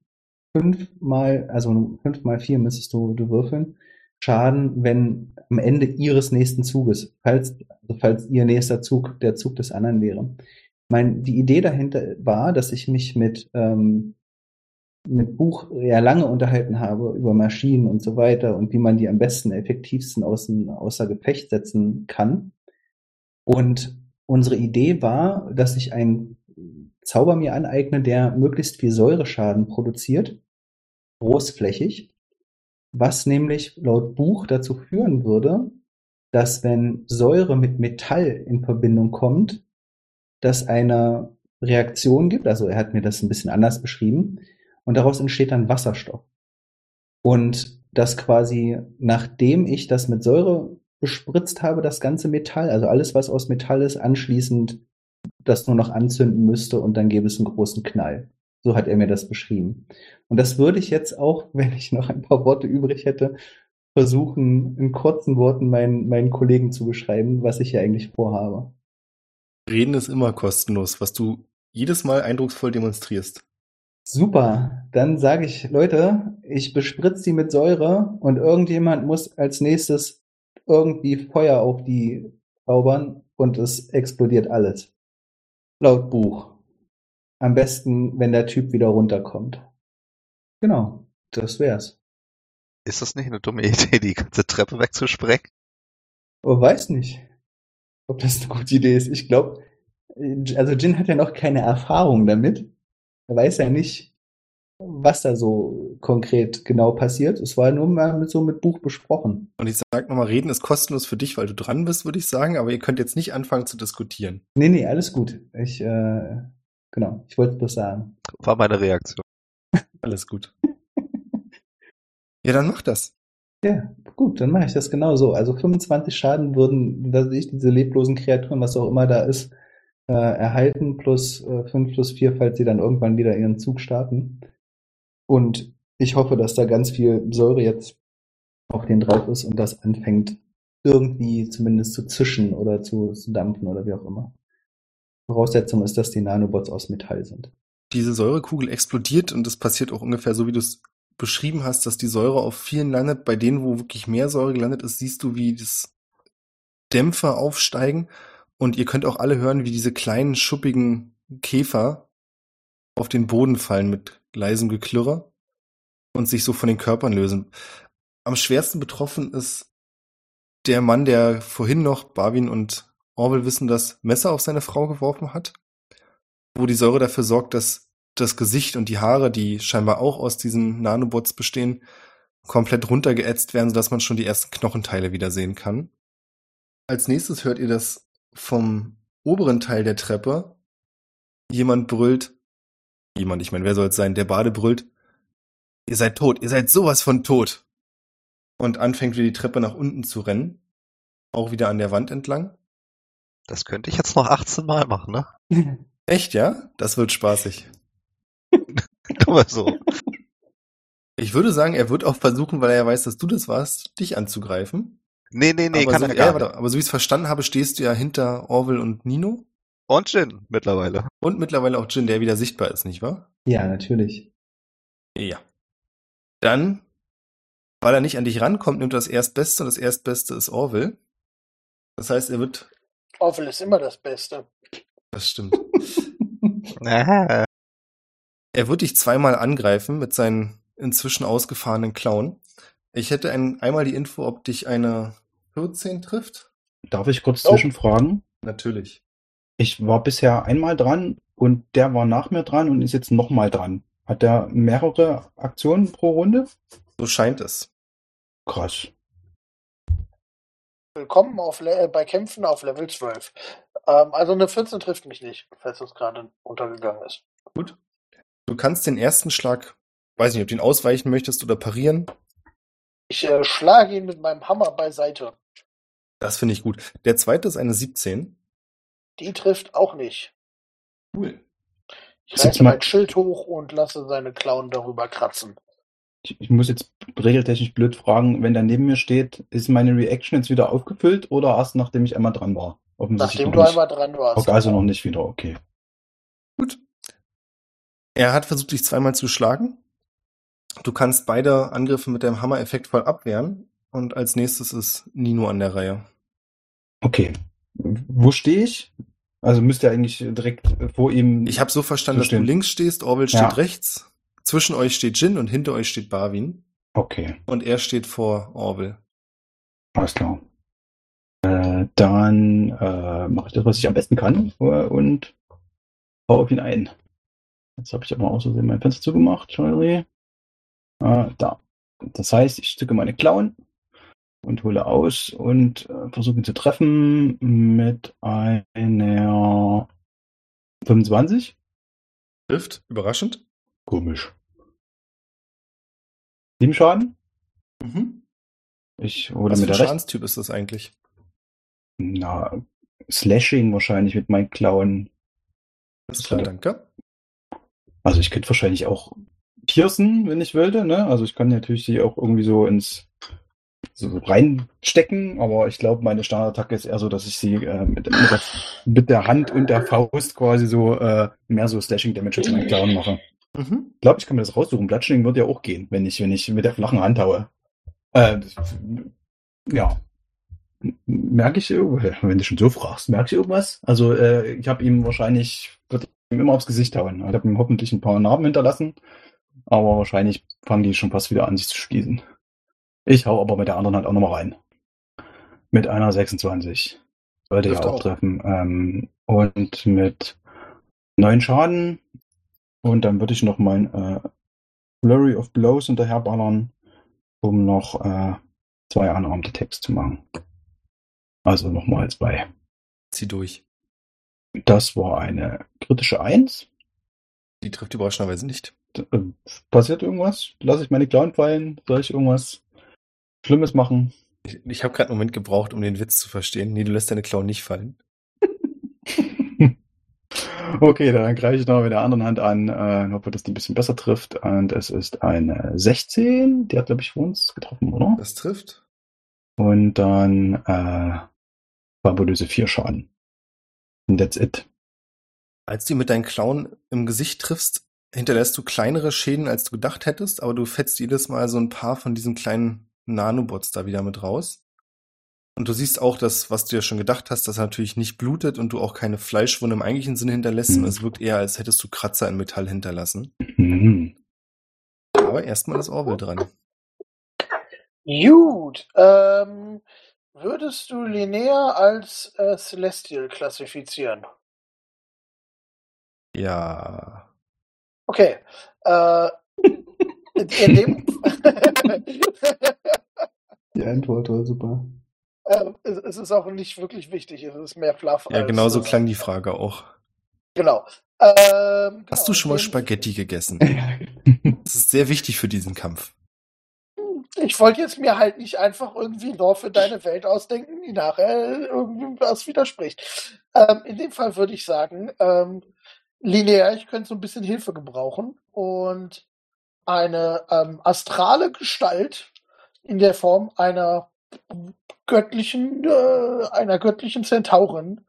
D: fünfmal, also fünfmal vier müsstest du, du würfeln, Schaden, wenn am Ende ihres nächsten Zuges, falls, also falls ihr nächster Zug der Zug des anderen wäre. Mein, die Idee dahinter war, dass ich mich mit, ähm, mit Buch ja lange unterhalten habe über Maschinen und so weiter und wie man die am besten, effektivsten außen, außer Gefecht setzen kann. Und unsere Idee war, dass ich einen Zauber mir aneigne, der möglichst viel Säureschaden produziert, großflächig, was nämlich laut Buch dazu führen würde, dass wenn Säure mit Metall in Verbindung kommt, dass eine Reaktion gibt, also er hat mir das ein bisschen anders beschrieben, und daraus entsteht dann Wasserstoff. Und das quasi, nachdem ich das mit Säure bespritzt habe, das ganze Metall, also alles, was aus Metall ist, anschließend das nur noch anzünden müsste und dann gäbe es einen großen Knall. So hat er mir das beschrieben. Und das würde ich jetzt auch, wenn ich noch ein paar Worte übrig hätte, versuchen, in kurzen Worten meinen, meinen Kollegen zu beschreiben, was ich hier eigentlich vorhabe.
B: Reden ist immer kostenlos, was du jedes Mal eindrucksvoll demonstrierst.
D: Super, dann sage ich, Leute, ich bespritze die mit Säure und irgendjemand muss als nächstes irgendwie Feuer auf die zaubern und es explodiert alles. Laut Buch. Am besten, wenn der Typ wieder runterkommt. Genau, das wär's.
C: Ist das nicht eine dumme Idee, die ganze Treppe wegzusprengen?
D: Aber weiß nicht, ob das eine gute Idee ist. Ich glaube, also Jin hat ja noch keine Erfahrung damit. Er weiß ja nicht, was da so konkret genau passiert. Es war nur mal mit so mit Buch besprochen.
B: Und ich sag nochmal, reden ist kostenlos für dich, weil du dran bist, würde ich sagen, aber ihr könnt jetzt nicht anfangen zu diskutieren.
D: Nee, nee, alles gut. Ich, äh, genau, ich wollte es bloß sagen.
C: War meine Reaktion.
B: Alles gut. ja, dann mach das.
D: Ja, gut, dann mache ich das genau so. Also 25 Schaden würden, dass ich diese leblosen Kreaturen, was auch immer da ist, äh, erhalten, plus äh, 5 plus 4, falls sie dann irgendwann wieder ihren Zug starten. Und ich hoffe, dass da ganz viel Säure jetzt auf den drauf ist und das anfängt irgendwie zumindest zu zischen oder zu, zu dampfen oder wie auch immer. Voraussetzung ist, dass die Nanobots aus Metall sind.
B: Diese Säurekugel explodiert und das passiert auch ungefähr so, wie du es beschrieben hast, dass die Säure auf vielen landet, bei denen, wo wirklich mehr Säure gelandet ist, siehst du, wie das Dämpfer aufsteigen und ihr könnt auch alle hören, wie diese kleinen schuppigen Käfer auf den Boden fallen mit leisem Geklirrer und sich so von den Körpern lösen. Am schwersten betroffen ist der Mann, der vorhin noch Barwin und Orwell wissen, das Messer auf seine Frau geworfen hat, wo die Säure dafür sorgt, dass das Gesicht und die Haare, die scheinbar auch aus diesen Nanobots bestehen, komplett runtergeätzt werden, sodass man schon die ersten Knochenteile wieder sehen kann. Als nächstes hört ihr das vom oberen Teil der Treppe. Jemand brüllt, jemand, ich meine, wer soll es sein, der Bade brüllt, ihr seid tot, ihr seid sowas von tot. Und anfängt wieder die Treppe nach unten zu rennen. Auch wieder an der Wand entlang.
C: Das könnte ich jetzt noch 18 Mal machen, ne?
B: Echt, ja? Das wird spaßig.
C: Aber so.
B: Ich würde sagen, er wird auch versuchen, weil er ja weiß, dass du das warst, dich anzugreifen.
C: Nee, nee, nee,
B: aber,
C: kann
B: so,
C: er
B: ja,
C: gar nicht.
B: aber so wie ich es verstanden habe, stehst du ja hinter Orwell und Nino.
C: Und Jin mittlerweile.
B: Und mittlerweile auch Jin, der wieder sichtbar ist, nicht wahr?
D: Ja, natürlich.
B: Ja. Dann, weil er nicht an dich rankommt, nimmt er das Erstbeste und das Erstbeste ist Orwell. Das heißt, er wird.
A: Orwell ist immer das Beste.
B: Das stimmt. Er wird dich zweimal angreifen mit seinen inzwischen ausgefahrenen Klauen. Ich hätte ein, einmal die Info, ob dich eine 14 trifft.
E: Darf ich kurz
A: Oh.
E: zwischenfragen?
B: Natürlich.
E: Ich war bisher einmal dran und der war nach mir dran und ist jetzt nochmal dran. Hat der mehrere Aktionen pro Runde?
B: So scheint es.
E: Krass.
A: Willkommen auf Le äh, bei Kämpfen auf Level 12. Ähm, also eine 14 trifft mich nicht, falls das gerade untergegangen ist.
B: Gut. Du kannst den ersten Schlag, weiß nicht, ob du ihn ausweichen möchtest oder parieren.
A: Ich äh, schlage ihn mit meinem Hammer beiseite.
B: Das finde ich gut. Der zweite ist eine 17.
A: Die trifft auch nicht.
B: Cool.
A: Ich reiße
E: mal-
A: mein Schild hoch und lasse seine Klauen darüber kratzen.
E: Ich, ich muss jetzt regeltechnisch blöd fragen, wenn der neben mir steht, ist meine Reaction jetzt wieder aufgefüllt oder erst nachdem ich einmal dran war?
A: Nachdem du
E: nicht.
A: einmal dran warst.
E: Okay, also noch nicht wieder, okay.
B: Gut. Er hat versucht, dich zweimal zu schlagen. Du kannst beide Angriffe mit deinem Hammer effektvoll abwehren. Und als nächstes ist Nino an der Reihe.
E: Okay. Wo stehe ich? Also müsste er eigentlich direkt vor ihm.
B: Ich habe so verstanden,
E: So
B: dass du links stehst, Orwell steht
E: Ja.
B: rechts. Zwischen euch steht Jin und hinter euch steht Barwin.
E: Okay,
B: Und er steht vor Orwell.
E: alles klar. Äh, dann äh, mache ich das, was ich am besten kann und hau auf ihn ein. Jetzt habe ich aber aus Versehen mein Fenster zugemacht. Sorry. Äh, da. Das heißt, ich stücke meine Klauen und hole aus und äh, versuche ihn zu treffen mit einer 25.
B: Trifft, überraschend.
E: Komisch. Sieben Schaden.
B: Mhm.
E: Ich hole
B: Was für
E: mit
B: ein
E: der rechten.
B: Schadenstyp ist das eigentlich?
E: Na, Slashing wahrscheinlich mit meinen Klauen.
B: Alles klar, danke.
E: Also ich könnte wahrscheinlich auch piercen, wenn ich wollte, ne? Also ich kann natürlich sie auch irgendwie so ins so reinstecken, aber ich glaube, meine Standardattacke ist eher so, dass ich sie äh, mit, mit, der, mit der Hand und der Faust quasi so äh, mehr so Slashing Damage mit meinen Klauen mache.
B: Mhm.
E: Ich glaube, ich kann mir das raussuchen. Bludgeoning würde ja auch gehen, wenn ich, wenn ich mit der flachen Hand haue. Äh, ja. Merke ich, wenn du schon so fragst, merke ich irgendwas? Also, äh, ich habe ihm wahrscheinlich, wird ihm immer aufs Gesicht hauen. Ich habe ihm hoffentlich ein paar Narben hinterlassen, aber wahrscheinlich fangen die schon fast wieder an, sich zu schließen. Ich hau aber mit der anderen Hand auch nochmal rein. Mit einer 26. Sollte ja auch
B: auch.
E: treffen. Ähm, und mit neun Schaden. Und dann würde ich noch mein äh, Flurry of Blows hinterherballern, um noch äh, zwei unarmed Attacks zu machen. Also nochmal zwei.
B: Zieh durch.
E: Das war eine kritische Eins.
B: Die trifft überraschenderweise nicht.
E: D- äh, Passiert irgendwas? Lasse ich meine Klauen fallen? Soll ich irgendwas Schlimmes machen?
B: Ich, ich habe gerade einen Moment gebraucht, um den Witz zu verstehen. Nee, du lässt deine Klauen nicht fallen.
E: okay, dann greife ich noch mit der anderen Hand an äh, und hoffe, dass die ein bisschen besser trifft. Und es ist eine 16. Die hat, glaube ich, für uns getroffen, oder?
B: Das trifft.
E: Und dann äh, fabulöse 4 Schaden. Und that's it.
B: Als du mit deinen Klauen im Gesicht triffst, hinterlässt du kleinere Schäden, als du gedacht hättest, aber du fetzt jedes Mal so ein paar von diesen kleinen Nanobots da wieder mit raus. Und du siehst auch, dass, was du ja schon gedacht hast, dass er natürlich nicht blutet und du auch keine Fleischwunde im eigentlichen Sinne hinterlässt,
E: Mhm.
B: sondern es wirkt eher, als hättest du Kratzer in Metall hinterlassen.
E: Mhm.
B: Aber erstmal ist Orwell dran.
A: Gut. Ähm, würdest du Linnea als äh, Celestial klassifizieren?
B: Ja.
A: Okay. Äh, in, dem
D: Die Antwort war super.
A: äh, es, es ist auch nicht wirklich wichtig. Es ist mehr Fluff.
B: Ja,
A: als,
B: genau so
A: äh,
B: klang die Frage auch.
A: Genau. Ähm,
B: Hast
A: genau,
B: du schon mal Spaghetti gegessen? Das ist sehr wichtig für diesen Kampf.
A: Ich wollte jetzt mir halt nicht einfach irgendwie ein Dorf für deine Welt ausdenken, die nachher irgendwie was widerspricht. Ähm, in dem Fall würde ich sagen, ähm, linear, ich könnte so ein bisschen Hilfe gebrauchen und eine ähm, astrale Gestalt in der Form einer göttlichen, äh, einer göttlichen Zentaurin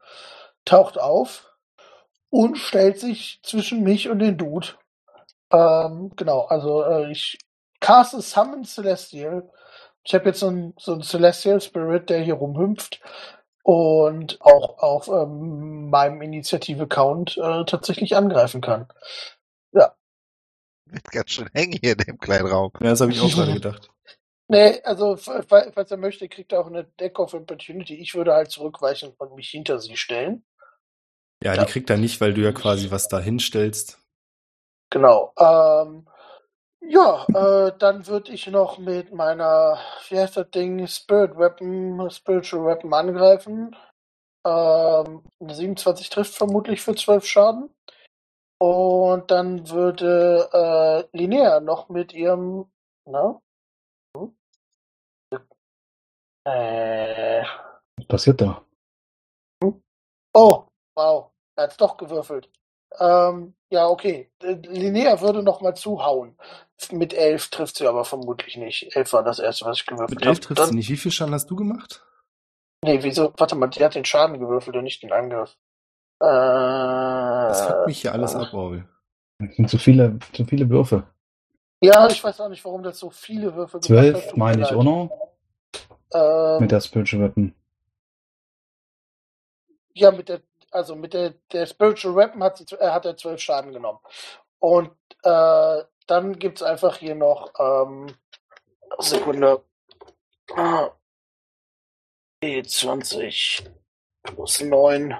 A: taucht auf und stellt sich zwischen mich und den Dude. Ähm, genau, also äh, ich caste Summon Celestial. Ich habe jetzt so einen so Celestial Spirit, der hier rumhüpft und auch auf ähm, meinem Initiative-Count äh, tatsächlich angreifen kann.
C: Wird ganz schön hängen hier in dem kleinen Raum.
B: Ja, das habe ich auch gerade gedacht.
A: Nee, also fa- fa- falls er möchte, kriegt er auch eine Deck of Opportunity. Ich würde halt zurückweichen und mich hinter sie stellen.
B: Ja,
A: Ja.
B: die kriegt er nicht, weil du ja quasi was da hinstellst.
A: Genau. Ähm, ja, äh, dann würde ich noch mit meiner, wie heißt das Ding, Spirit Weapon, Spiritual Weapon angreifen. Ähm, eine 27 trifft vermutlich für 12 Schaden. Und dann würde äh, Linnea noch mit ihrem, na? Hm? Äh,
E: Was passiert da?
A: oh, wow, er hat's doch gewürfelt. Ähm, ja, okay. Äh, Linnea würde noch mal zuhauen. Mit 11 trifft sie aber vermutlich nicht. 11 war das erste, was ich gewürfelt
B: Mit elf
A: habe.
B: trifft sie nicht. Wie viel Schaden hast du gemacht?
A: Nee, wieso? Warte mal, die hat den Schaden gewürfelt und nicht den Angriff. Äh,
B: Das fuckt mich hier alles ab, Orwell.
E: Es sind zu viele, zu viele Würfe.
A: Ja, ich weiß auch nicht, warum das so viele Würfel gemacht hat.
E: Zwölf meine ich, oder?
A: Ähm,
E: Mit der Spiritual Weapon.
A: Ja, mit der, also mit der, der Spiritual Weapon hat, sie, äh, hat er zwölf Schaden genommen. Und äh, dann gibt's einfach hier noch, ähm, Sekunde. Ah, E20 plus 9.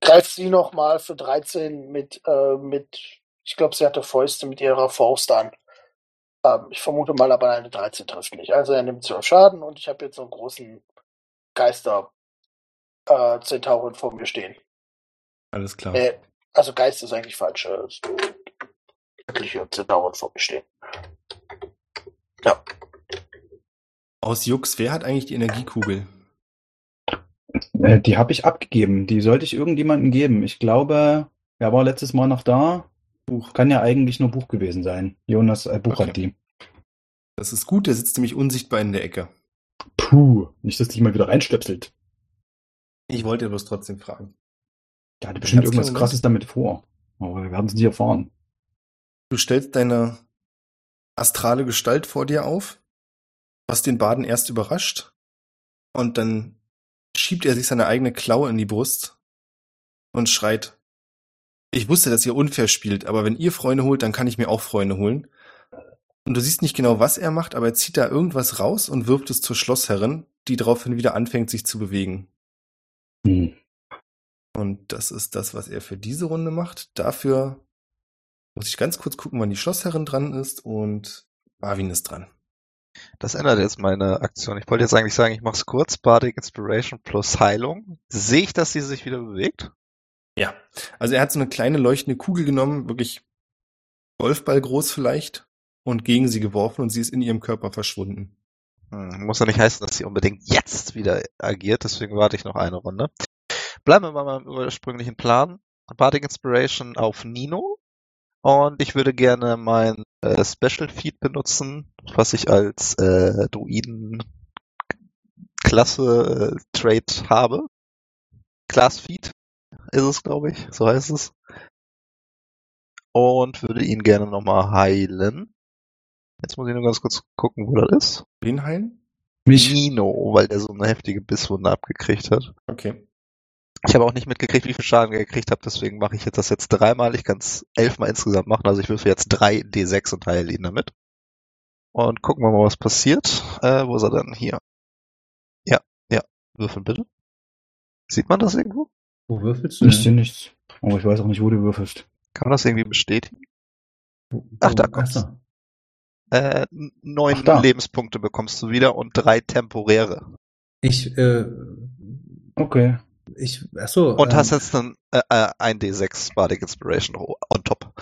A: Greift sie nochmal für 13 mit, äh, mit, ich glaube, sie hatte Fäuste mit ihrer Faust an. Ähm, ich vermute mal, aber eine 13 trifft nicht. Also er nimmt 12 Schaden und ich habe jetzt so einen großen Geister äh, Zentauren vor mir stehen.
B: Alles klar.
A: Äh, also Geist ist eigentlich falsch. Äh, göttliche Zentauren vor mir stehen. Ja.
B: Aus Jux, wer hat eigentlich die Energiekugel?
E: Äh, die habe ich abgegeben. Die sollte ich irgendjemandem geben. Ich glaube, wer war letztes Mal noch da?
B: Buch.
E: Kann ja eigentlich nur Buch gewesen sein. Jonas äh, Buch
B: Okay.
E: hat die.
B: Das ist gut, der sitzt nämlich unsichtbar in der Ecke.
E: Puh, nicht, dass dich mal wieder reinstöpselt.
B: Ich wollte bloß trotzdem fragen.
E: Der hatte bestimmt irgendwas
B: kleinen
E: krasses damit vor. Aber wir werden es nie erfahren.
B: Du stellst deine astrale Gestalt vor dir auf, was den Baden erst überrascht, und dann schiebt er sich seine eigene Klaue in die Brust und schreit, ich wusste, dass ihr unfair spielt, aber wenn ihr Freunde holt, dann kann ich mir auch Freunde holen. Und du siehst nicht genau, was er macht, aber er zieht da irgendwas raus und wirft es zur Schlossherrin, die daraufhin wieder anfängt, sich zu bewegen.
E: Hm.
B: Und das ist das, was er für diese Runde macht. Dafür muss ich ganz kurz gucken, wann die Schlossherrin dran ist und Marvin ist dran.
C: Das ändert jetzt meine Aktion. Ich wollte jetzt eigentlich sagen, ich mache es kurz. Bardic Inspiration plus Heilung. Sehe ich, dass sie sich wieder bewegt?
B: Ja. Also er hat so eine kleine leuchtende Kugel genommen, wirklich Golfball groß vielleicht, und gegen sie geworfen und sie ist in ihrem Körper verschwunden.
C: Hm, muss ja nicht heißen, dass sie unbedingt jetzt wieder agiert, deswegen warte ich noch eine Runde. Bleiben wir bei meinem ursprünglichen Plan. Bardic Inspiration auf Nino. Und ich würde gerne mein äh, Special Feed benutzen, was ich als äh, Druiden Klasse äh, Trait habe. Class Feed ist es, glaube ich, so heißt es. und würde ihn gerne nochmal heilen. Jetzt muss ich nur ganz kurz gucken, wo das ist.
B: Wen heilen?
E: Mich.
C: Nino, weil der so eine heftige Bisswunde abgekriegt hat.
B: Okay.
C: Ich habe auch nicht mitgekriegt, wie viel Schaden er gekriegt hat, deswegen mache ich jetzt das jetzt dreimal. Ich kann es elfmal insgesamt machen, also ich würfe jetzt drei D6 und heile ihn damit. Und gucken wir mal, was passiert. Äh, wo ist er denn? Hier. Ja, ja. Würfeln bitte. Sieht man das irgendwo?
D: Wo würfelst du?
E: Ich sehe nichts. Aber ich weiß auch nicht, wo du würfelst.
C: Kann man das irgendwie bestätigen? Ach, da kommt's.
D: ach so.
C: Äh, neun. Lebenspunkte bekommst du wieder und drei temporäre.
D: Ich, äh,
E: Okay.
D: ich, ach so.
C: Und
D: ähm,
C: hast jetzt dann äh, äh, ein D6 Bardic Inspiration on top.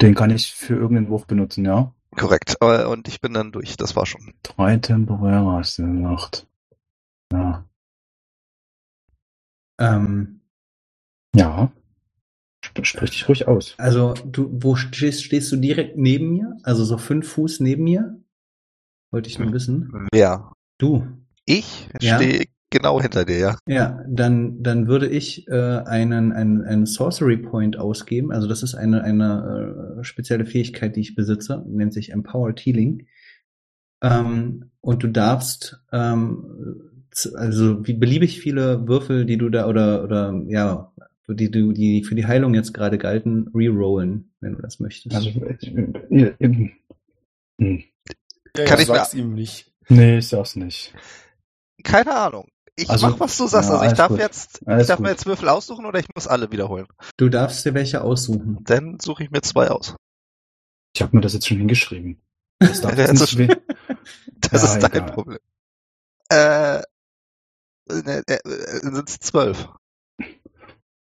E: Den kann ich für irgendeinen Wurf benutzen, ja?
C: Korrekt. Äh, und ich bin dann durch. Das war schon.
E: Drei temporäre hast du gemacht. Ja.
D: ähm,
E: Ja. Sp sprich dich ruhig aus.
D: also du, wo stehst, stehst du direkt neben mir? Also so fünf Fuß neben mir? Wollte ich nur wissen.
C: Wer?
D: Du.
C: Ich
D: Ja.
C: stehe genau hinter dir, ja.
D: Ja, dann, dann würde ich äh, einen, einen, einen Sorcery Point ausgeben. Also das ist eine, eine äh, spezielle Fähigkeit, die ich besitze, nennt sich Empowered Healing. Ähm, und du darfst ähm, also wie beliebig viele Würfel, die du da oder oder ja, die du die für die Heilung jetzt gerade galten, rerollen, wenn du das möchtest.
E: Also, äh, äh, äh, hm.
B: Ja,
C: Kann ich mir-
B: sag's ihm nicht.
E: nee, ich sag's nicht.
C: Keine Ahnung. Ich
E: Also,
C: mach, was du sagst.
E: ja,
C: also ich darf
E: gut.
C: jetzt, ich
E: Alles
C: darf mir
E: gut.
C: jetzt Würfel aussuchen oder ich muss alle wiederholen.
D: du darfst dir welche aussuchen.
C: Dann suche ich mir zwei aus.
E: Ich habe mir das jetzt schon hingeschrieben. Das darf
C: das
E: nicht weh.
C: Das
E: Ja,
C: ist dein
E: egal.
C: Problem. Äh, äh, äh, sind es zwölf.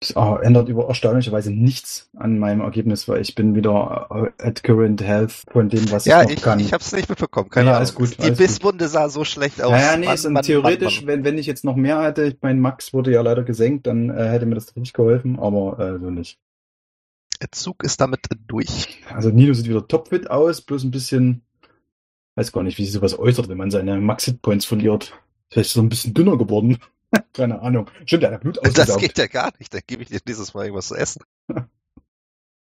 E: Das äh, ändert über erstaunlicherweise nichts an meinem Ergebnis, weil ich bin wieder äh, at current health von dem, was
C: Ja,
E: ich noch
C: ich,
E: kann.
C: ich hab's nicht mitbekommen. Keine
E: Ja,
C: Ahnung.
E: alles gut,
C: Die
E: alles gut.
C: Bisswunde sah so schlecht aus.
E: naja, nee,
C: Mann, Mann,
E: theoretisch,
C: Mann.
E: Wenn, wenn ich jetzt noch mehr hätte, mein Max wurde ja leider gesenkt, dann äh, hätte mir das richtig geholfen, aber äh, so nicht.
C: Der Zug ist damit durch.
E: Also Nino sieht wieder topfit aus, bloß ein bisschen, weiß gar nicht, wie sich sowas äußert, wenn man seine Max-Hit-Points verliert. Vielleicht ist er ein bisschen dünner geworden. Keine Ahnung. Stimmt, er hat Blut
C: Das
E: ausgesaugt.
C: geht ja gar nicht. Dann gebe ich dir dieses Mal irgendwas zu essen.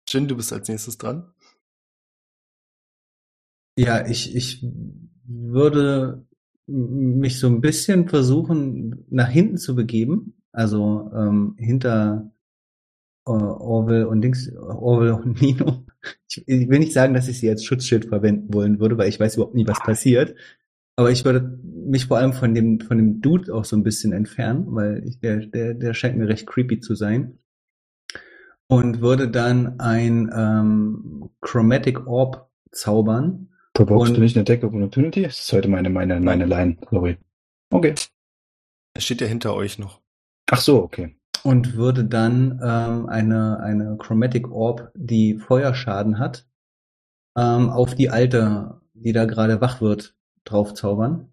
B: Jin, du bist als nächstes dran.
D: Ja, ich, ich würde mich so ein bisschen versuchen, nach hinten zu begeben. Also ähm, hinter äh, Orwell und Dings, Orwell und Nino. Ich, ich will nicht sagen, dass ich sie als Schutzschild verwenden wollen würde, weil ich weiß überhaupt nie, was passiert. Aber ich würde mich vor allem von dem, von dem Dude auch so ein bisschen entfernen, weil ich, der, der, der scheint mir recht creepy zu sein. Und würde dann ein ähm, Chromatic Orb zaubern.
E: Provokest
D: Und-
E: du nicht eine Attack of Opportunity? Das ist heute meine, meine, meine Line. Sorry. Okay.
B: Er steht ja hinter euch noch.
E: Ach so, okay.
D: und würde dann ähm, eine, eine Chromatic Orb, die Feuerschaden hat, ähm, auf die alte, die da gerade wach wird, draufzaubern.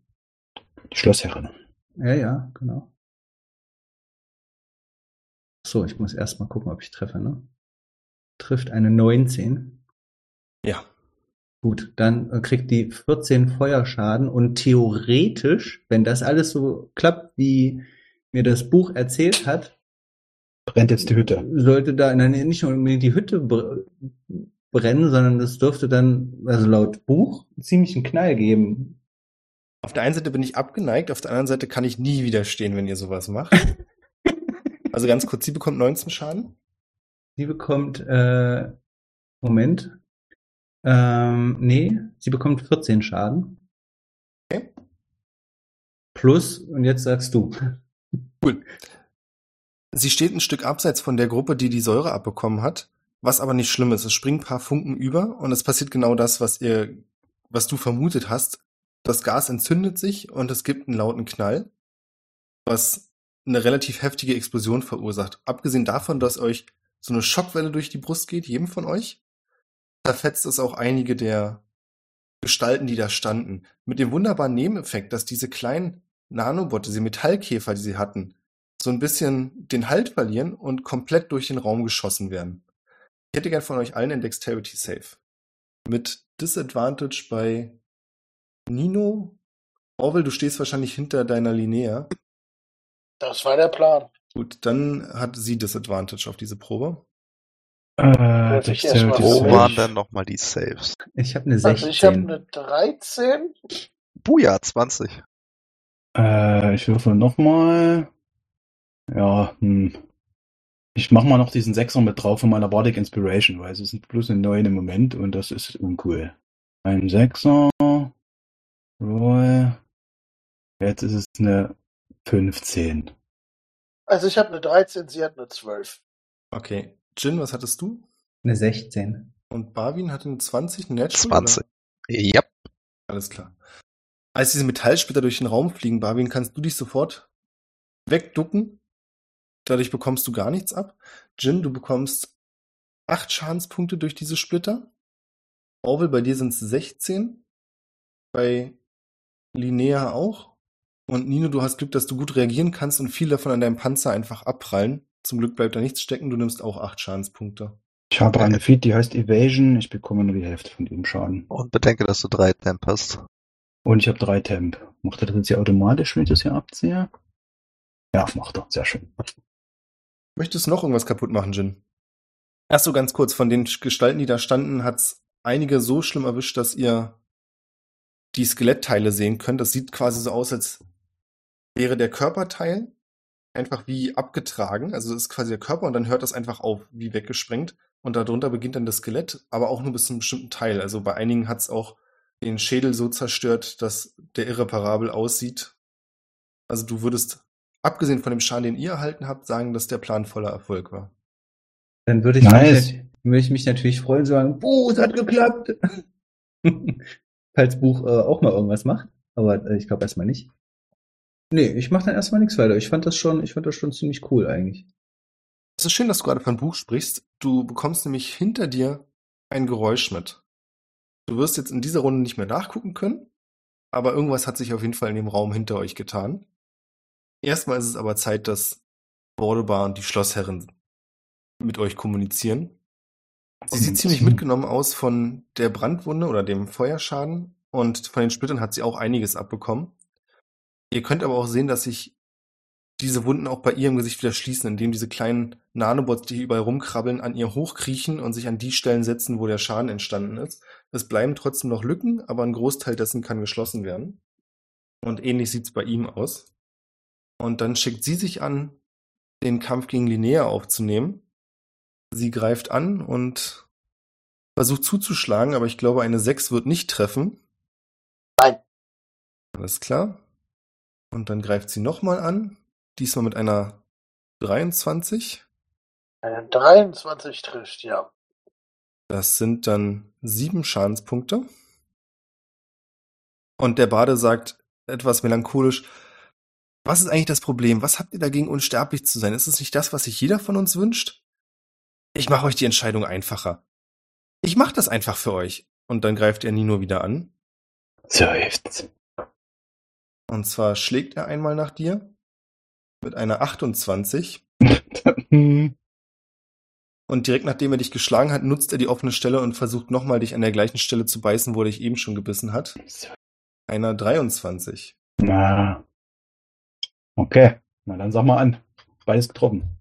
E: Die Schlossherrin.
D: Ja, ja, genau. So, ich muss erst mal gucken, ob ich treffe, ne? Trifft eine 19.
B: Ja.
D: Gut, dann äh, kriegt die 14 Feuerschaden und theoretisch, wenn das alles so klappt, wie mir das Buch erzählt hat,
E: Brennt jetzt die Hütte.
D: sollte da nein, nicht nur unbedingt die Hütte br brennen, sondern es dürfte dann, also laut Buch, ziemlich einen Knall geben.
B: Auf der einen Seite bin ich abgeneigt, auf der anderen Seite kann ich nie widerstehen, wenn ihr sowas macht. also ganz kurz, sie bekommt 19 Schaden.
D: Sie bekommt, äh, Moment, ähm, nee, sie bekommt 14 Schaden.
B: Okay.
D: Plus, und jetzt sagst du.
B: Sie steht ein Stück abseits von der Gruppe, die die Säure abbekommen hat, was aber nicht schlimm ist. Es springen ein paar Funken über und es passiert genau das, was ihr, was du vermutet hast. Das Gas entzündet sich und es gibt einen lauten Knall, was eine relativ heftige Explosion verursacht. Abgesehen davon, dass euch so eine Schockwelle durch die Brust geht, jedem von euch, zerfetzt es auch einige der Gestalten, die da standen. Mit dem wunderbaren Nebeneffekt, dass diese kleinen Nanobotte, diese Metallkäfer, die sie hatten, so ein bisschen den Halt verlieren und komplett durch den Raum geschossen werden. Ich hätte gern von euch allen ein Dexterity Save. Mit Disadvantage bei Nino. Orwell, du stehst wahrscheinlich hinter deiner Linnea.
A: Das war der Plan.
B: Gut, dann hat sie Disadvantage auf diese Probe.
E: Äh,
A: ich erst mal
C: Wo
A: Safe.
C: waren denn nochmal die Saves?
D: Ich habe eine
A: Also
D: 16.
A: ich habe eine 13.
C: Buja, 20.
E: Äh, ich würfel nochmal. Ja, hm. Ich mach mal noch diesen Sechser mit drauf von meiner Bardic Inspiration, weil es ist bloß eine 9 im Moment und das ist uncool. Ein Sechser. Roll. Jetzt ist es eine 15.
A: Also ich habe eine 13, sie hat eine 12.
B: Okay. Jin, was hattest du?
D: Eine 16.
B: Und Barwin hatte eine 20, eine Natural?
C: 20.
B: Oder?
C: Ja.
B: Alles klar. Als diese Metallsplitter durch den Raum fliegen, Barwin, kannst du dich sofort wegducken. Dadurch bekommst du gar nichts ab. Jin, du bekommst acht Schadenspunkte durch diese Splitter. Orwell, bei dir sind es 16. Bei Linnea auch. Und Nino, du hast Glück, dass du gut reagieren kannst und viel davon an deinem Panzer einfach abprallen. Zum Glück bleibt da nichts stecken, du nimmst auch acht Schadenspunkte.
E: Ich habe eine Feed, die heißt Evasion. Ich bekomme nur die Hälfte von dem Schaden.
C: Und bedenke, dass du drei Temp hast.
E: Und ich habe drei Temp. Macht er das jetzt hier automatisch, wenn ich das hier abziehe? Ja, macht er. Sehr schön.
B: Möchtest du noch irgendwas kaputt machen, Jin? Erst so ganz kurz, von den Gestalten, die da standen, hat's einige so schlimm erwischt, dass ihr die Skelettteile sehen könnt. Das sieht quasi so aus, als wäre der Körperteil einfach wie abgetragen. Also das ist quasi der Körper und dann hört das einfach auf, wie weggesprengt. Und darunter beginnt dann das Skelett, aber auch nur bis zu einem bestimmten Teil. Also bei einigen hat's auch den Schädel so zerstört, dass der irreparabel aussieht. Also du würdest, abgesehen von dem Schaden, den ihr erhalten habt, sagen, dass der Plan voller Erfolg war.
D: Dann würde ich,
E: Nice.
D: mich, würde ich mich natürlich freuen und sagen, Buch, es hat geklappt. Falls Buch äh, auch mal irgendwas macht. Aber äh, ich glaube erstmal nicht. Nee, ich mache dann erstmal nichts weiter. Ich fand das schon, ich fand das schon ziemlich cool eigentlich.
B: Es ist schön, dass du gerade von Buch sprichst. Du bekommst nämlich hinter dir ein Geräusch mit. Du wirst jetzt in dieser Runde nicht mehr nachgucken können, aber irgendwas hat sich auf jeden Fall in dem Raum hinter euch getan. Erstmal ist es aber Zeit, dass Bordebar und die Schlossherrin mit euch kommunizieren. Sie sieht ziemlich mitgenommen aus von der Brandwunde oder dem Feuerschaden und von den Splittern hat sie auch einiges abbekommen. Ihr könnt aber auch sehen, dass sich diese Wunden auch bei ihrem Gesicht wieder schließen, indem diese kleinen Nanobots, die hier überall rumkrabbeln, an ihr hochkriechen und sich an die Stellen setzen, wo der Schaden entstanden ist. Es bleiben trotzdem noch Lücken, aber ein Großteil dessen kann geschlossen werden. Und ähnlich sieht's bei ihm aus. Und dann schickt sie sich an, den Kampf gegen Linnea aufzunehmen. Sie greift an und versucht zuzuschlagen, aber ich glaube, eine 6 wird nicht treffen.
A: Nein.
B: Alles klar. Und dann greift sie nochmal an. Diesmal mit einer 23.
A: Eine 23 trifft, ja.
B: Das sind dann sieben Schadenspunkte. Und der Bade sagt etwas melancholisch, was ist eigentlich das Problem? Was habt ihr dagegen, unsterblich zu sein? Ist es nicht das, was sich jeder von uns wünscht? Ich mache euch die Entscheidung einfacher. Ich mache das einfach für euch. Und dann greift er Nino wieder an.
E: Seufzt.
B: Und zwar schlägt er einmal nach dir mit einer 28.
E: Hm.
B: Und direkt nachdem er dich geschlagen hat, nutzt er die offene Stelle und versucht nochmal dich an der gleichen Stelle zu beißen, wo er dich eben schon gebissen hat. Einer 23.
E: Na. Okay. Na dann sag mal an. Beides getroffen.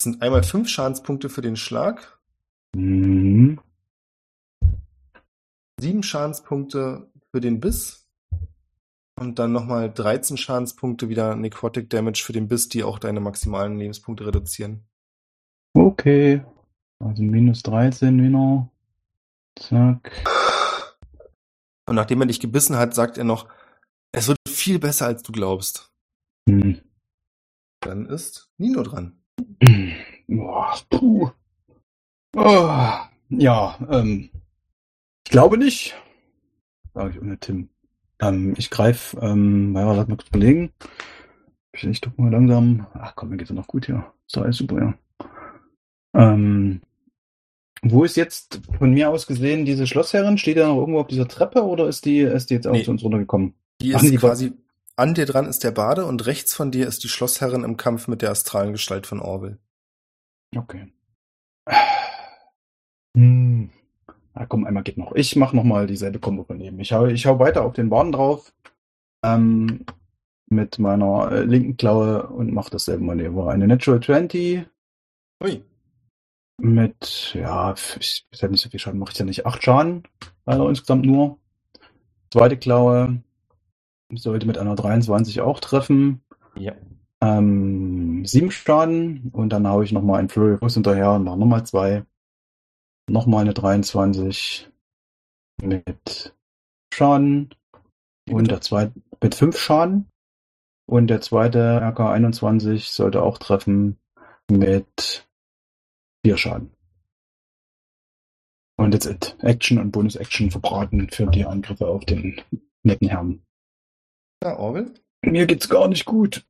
B: Das sind einmal fünf Schadenspunkte für den Schlag,
E: Mhm.
B: sieben Schadenspunkte für den Biss und dann nochmal 13 Schadenspunkte wieder Necrotic Damage für den Biss, die auch deine maximalen Lebenspunkte reduzieren.
E: Okay. Also minus 13 wieder. Zack.
B: Und nachdem er dich gebissen hat, sagt er noch, es wird viel besser, als du glaubst.
E: Hm.
B: Dann ist Nino dran.
E: Boah, puh. Oh, ja, ähm, ich glaube nicht. Sag ich ohne Tim. Ähm, ich greife, ähm, ja, lass mal kurz überlegen. Ich, ich drück mal langsam. Ach komm, mir geht's ja noch gut hier. Ist doch alles super, ja. Ähm, wo ist jetzt von mir aus gesehen diese Schlossherrin? Steht die da noch irgendwo auf dieser Treppe oder ist die, ist die jetzt auch
B: Nee.
E: zu uns runtergekommen?
B: Die
E: Ach,
B: ist
E: nee, die
B: quasi, an dir dran ist der Bade und rechts von dir ist die Schlossherrin im Kampf mit der astralen Gestalt von Orwell.
E: Okay. Hm. Ah, komm, einmal geht noch. Ich mach noch mal dieselbe Kombo von eben. Ich hau, ich hau weiter auf den Baden drauf. Ähm, mit meiner äh, linken Klaue und mach dasselbe Manöver. Eine Natural 20
B: Ui.
E: mit, ja, ich ja nicht so viel Schaden, mache ich ja nicht. Acht Schaden, leider insgesamt nur. Zweite Klaue sollte mit einer 23 auch treffen.
D: Ja.
E: Ähm, sieben Schaden und dann haue ich nochmal einen Flurry Blows hinterher und mache nochmal zwei. Nochmal eine 23 mit Schaden und der zweite mit fünf Schaden. Und der zweite RK21 sollte auch treffen mit vier Schaden. Und jetzt. Action und Bonus-Action verbraten für die Angriffe auf den netten Herrn.
B: Ja, Orwell?
E: Mir geht's gar nicht gut.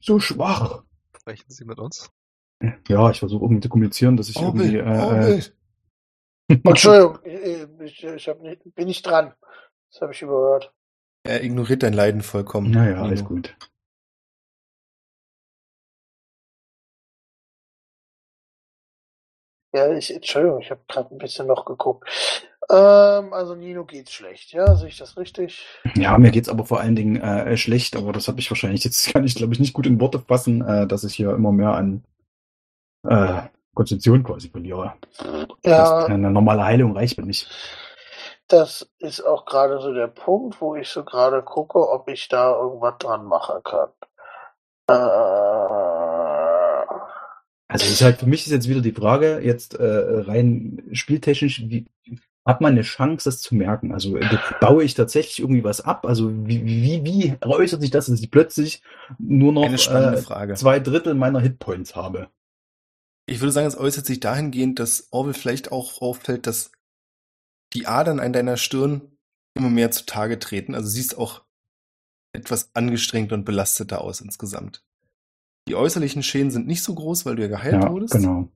E: so schwach.
C: Sprechen Sie mit uns?
E: Ja, ich versuche irgendwie zu kommunizieren, dass ich irgendwie.
B: Orwell,
E: Äh,
B: Orwell.
A: Entschuldigung, ich, ich hab nicht, bin nicht dran. Das habe ich überhört.
B: Er ignoriert dein Leiden vollkommen.
E: naja, alles
B: Nino.
E: gut.
A: Ja, ich, Entschuldigung, ich habe gerade ein bisschen noch geguckt. Ähm, also Nino geht's schlecht, ja? Sehe ich das richtig?
E: Ja, mir geht's aber vor allen Dingen äh, schlecht, aber das habe ich wahrscheinlich jetzt kann ich glaube ich nicht gut in Worte fassen, äh, dass ich hier immer mehr an äh, Konzentration quasi verliere.
A: Ja,
E: Das, eine normale Heilung reicht mir nicht.
A: das ist auch gerade so der Punkt, wo ich so gerade gucke, ob ich da irgendwas dran machen kann. Äh,
E: Also ist halt für mich ist jetzt wieder die Frage, jetzt äh, rein spieltechnisch, wie, hat man eine Chance, das zu merken? Also äh, baue ich tatsächlich irgendwie was ab? Also wie, wie, wie äußert sich das, dass ich plötzlich nur noch äh, zwei Drittel meiner Hitpoints habe?
B: Ich würde sagen, es äußert sich dahingehend, dass Orwell vielleicht auch auffällt, dass die Adern an deiner Stirn immer mehr zutage treten. Also siehst auch etwas angestrengt und belasteter aus insgesamt. Die äußerlichen Schäden sind nicht so groß, weil du ja geheilt
E: Ja,
B: wurdest.
E: genau.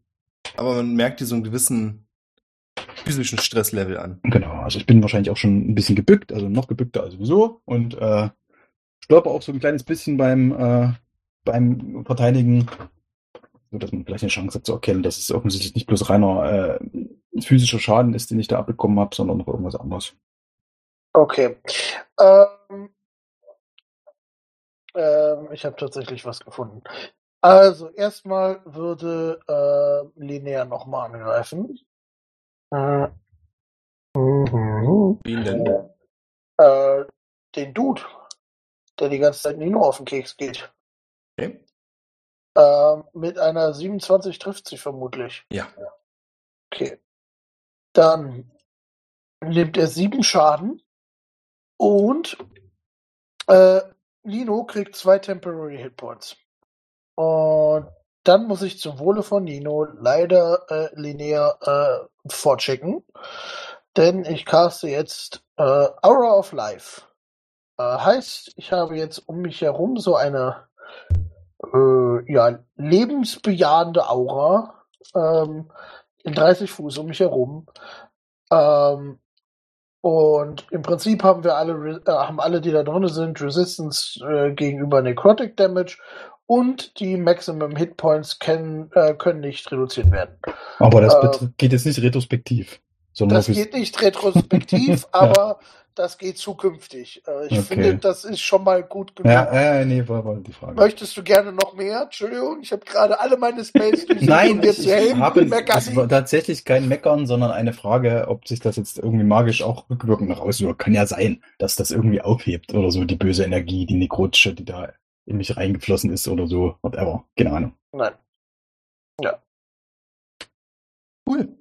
B: Aber man merkt dir so einen gewissen physischen Stresslevel an.
E: Genau, also ich bin wahrscheinlich auch schon ein bisschen gebückt, also noch gebückter als sowieso und äh, stolper auch so ein kleines bisschen beim, äh, beim Verteidigen, so dass man vielleicht eine Chance hat zu erkennen, dass es offensichtlich nicht bloß reiner äh, physischer Schaden ist, den ich da abbekommen habe, sondern noch irgendwas anderes.
A: okay. Ähm, ähm, ich habe tatsächlich was gefunden. Also erstmal würde äh, Linnea nochmal angreifen. Äh, mhm.
B: Wen denn?
A: Äh, den Dude, der die ganze Zeit Nino auf den Keks geht.
B: Okay.
A: Ähm, mit einer 27 trifft sie vermutlich.
B: Ja.
A: Okay. Dann nimmt er sieben Schaden und äh, Nino kriegt zwei Temporary Hitpoints. Und dann muss ich zum Wohle von Nino leider äh, linear äh, vorchecken, denn ich caste jetzt äh, Aura of Life. Äh, heißt, ich habe jetzt um mich herum so eine äh, ja, lebensbejahende Aura ähm, in 30 Fuß um mich herum. Ähm, und im Prinzip haben wir alle, äh, haben alle, die da drin sind, Resistance äh, gegenüber Necrotic Damage und die Maximum Hitpoints können, äh, können nicht reduziert werden.
E: Aber das
A: Äh,
E: geht jetzt nicht retrospektiv,
A: Das geht nicht retrospektiv, aber das geht zukünftig. Äh, ich
E: Okay.
A: finde, das ist schon mal gut genug.
E: Ja, äh, nee, war, war die Frage.
A: Möchtest du gerne noch mehr? Entschuldigung, ich habe gerade alle meine durch
E: Nein,
A: um dir
E: ich,
A: zu helfen.
E: habe, es war
A: nicht.
E: tatsächlich kein Meckern, sondern eine Frage, ob sich das jetzt irgendwie magisch auch rückwirkend noch auswirkt. Kann ja sein, dass das irgendwie aufhebt oder so, die böse Energie, die nekrotische, die da in mich reingeflossen ist oder so, whatever. Keine Ahnung.
A: Nein.
B: Cool.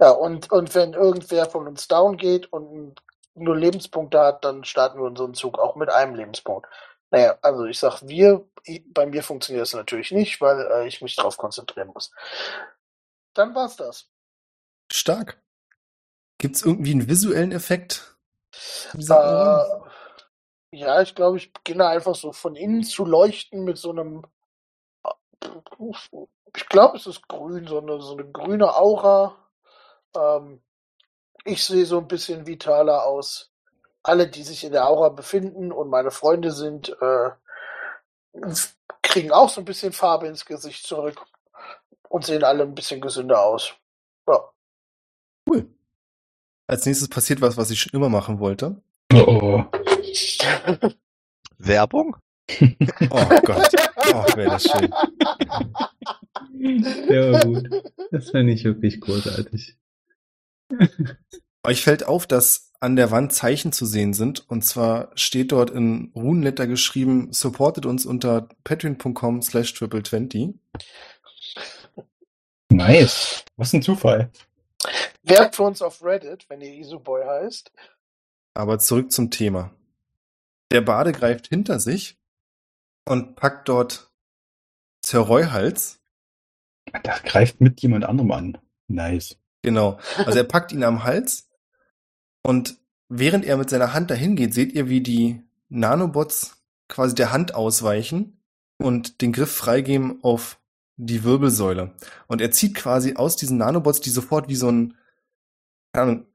A: Ja, und, und wenn irgendwer von uns down geht und nur Lebenspunkte hat, dann starten wir unseren Zug auch mit einem Lebenspunkt. Naja, also ich sag wir, bei mir funktioniert das natürlich nicht, weil äh, ich mich drauf konzentrieren muss. Dann war's das.
B: Stark. Gibt es irgendwie einen visuellen Effekt?
A: Äh, ja, ich glaube, ich beginne einfach so von innen zu leuchten mit so einem. Ich glaube, es ist grün, so eine, so eine grüne Aura. Ähm, ich sehe so ein bisschen vitaler aus. Alle, die sich in der Aura befinden und meine Freunde sind, äh, kriegen auch so ein bisschen Farbe ins Gesicht zurück und sehen alle ein bisschen gesünder aus. Ja.
B: Cool. Als nächstes passiert was, was ich schon immer machen wollte.
E: Oh, oh.
C: Werbung?
B: Oh Gott. Oh, wäre das schön.
D: Der war gut. Das fand ich wirklich großartig.
B: Euch fällt auf, dass an der Wand Zeichen zu sehen sind. Und zwar steht dort in Runenletter geschrieben, supportet uns unter patreon.com slash triple20.
E: Nice. Was ein Zufall.
A: Werbt für uns auf Reddit, wenn ihr Isuboy heißt.
B: Aber zurück zum Thema. Der Bade greift hinter sich und packt dort Sir Royhals.
E: Das greift mit jemand anderem an. Nice.
B: Genau. Also er packt ihn am Hals und während er mit seiner Hand dahin geht, seht ihr, wie die Nanobots quasi der Hand ausweichen und den Griff freigeben auf die Wirbelsäule. Und er zieht quasi aus diesen Nanobots, die sofort wie so ein keine Ahnung,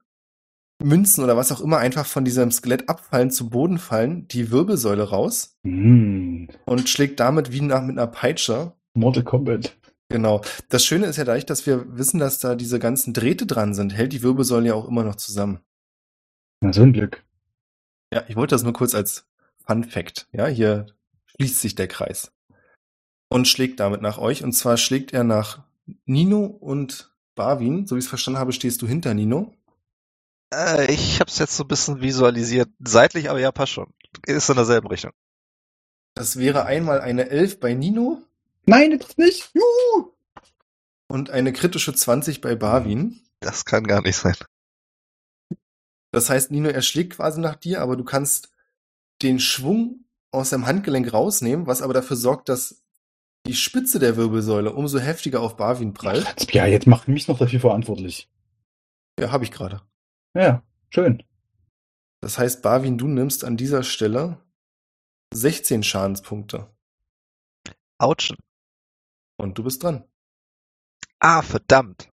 B: Münzen oder was auch immer einfach von diesem Skelett abfallen, zu Boden fallen, die Wirbelsäule raus
E: Mm.
B: und schlägt damit wie nach mit einer Peitsche.
E: Mortal Kombat.
B: Genau. Das Schöne ist ja dadurch, dass wir wissen, dass da diese ganzen Drähte dran sind, hält die Wirbelsäule ja auch immer noch zusammen.
E: Na, so ein Glück.
B: Ja, ich wollte das nur kurz als Fun Fact. Ja, hier schließt sich der Kreis. Und schlägt damit nach euch. Und zwar schlägt er nach Nino und Barwin. So wie ich es verstanden habe, stehst du hinter Nino.
C: Äh, ich habe es jetzt so ein bisschen visualisiert. Seitlich, aber ja, passt schon. Ist in derselben Richtung.
B: Das wäre einmal eine 11 bei Nino
E: Nein, jetzt nicht. Juhu.
B: und eine kritische 20 bei Barwin.
C: Das kann gar nicht sein.
B: Das heißt, Nino, er schlägt quasi nach dir, aber du kannst den Schwung aus seinem Handgelenk rausnehmen, was aber dafür sorgt, dass die Spitze der Wirbelsäule umso heftiger auf Barwin prallt.
E: Ja, jetzt macht mich noch dafür verantwortlich.
B: Ja, habe ich gerade.
E: Ja, schön.
B: Das heißt, Barwin, du nimmst an dieser Stelle 16 Schadenspunkte.
C: Autschen.
B: Und du bist dran.
C: Ah, verdammt.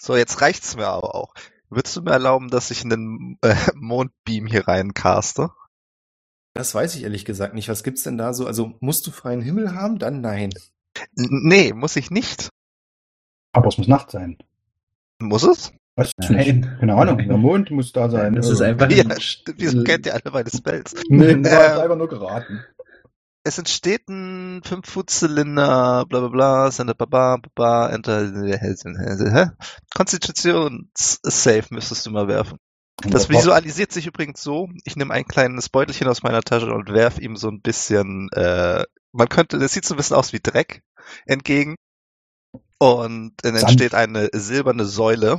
C: So, jetzt reicht's mir aber auch. Würdest du mir erlauben, dass ich einen äh, Mondbeam hier rein caste?
B: Das weiß ich ehrlich gesagt nicht. Was gibt's denn da so? Also musst du freien Himmel haben? Dann nein.
C: N nee, muss ich nicht.
E: Aber es muss Nacht sein.
C: Muss es?
E: Du
D: Nein.
E: Keine Ahnung. Der Mond muss da sein.
D: Das ist
E: Äh,
D: einfach
C: Ja,
D: ein-
C: stimmt. Wieso kennt ihr alle meine Spells?
E: Nee, das war
C: Ähm,
E: einfach nur geraten.
C: Es entsteht ein 5-Foot-Zylinder, bla bla bla, Sender Baba, Baba, Enter? Konstitutions-Safe müsstest du mal werfen. Das visualisiert sich übrigens so, ich nehme ein kleines Beutelchen aus meiner Tasche und werf ihm so ein bisschen, äh, man könnte, das sieht so ein bisschen aus wie Dreck entgegen. Und dann entsteht eine silberne Säule,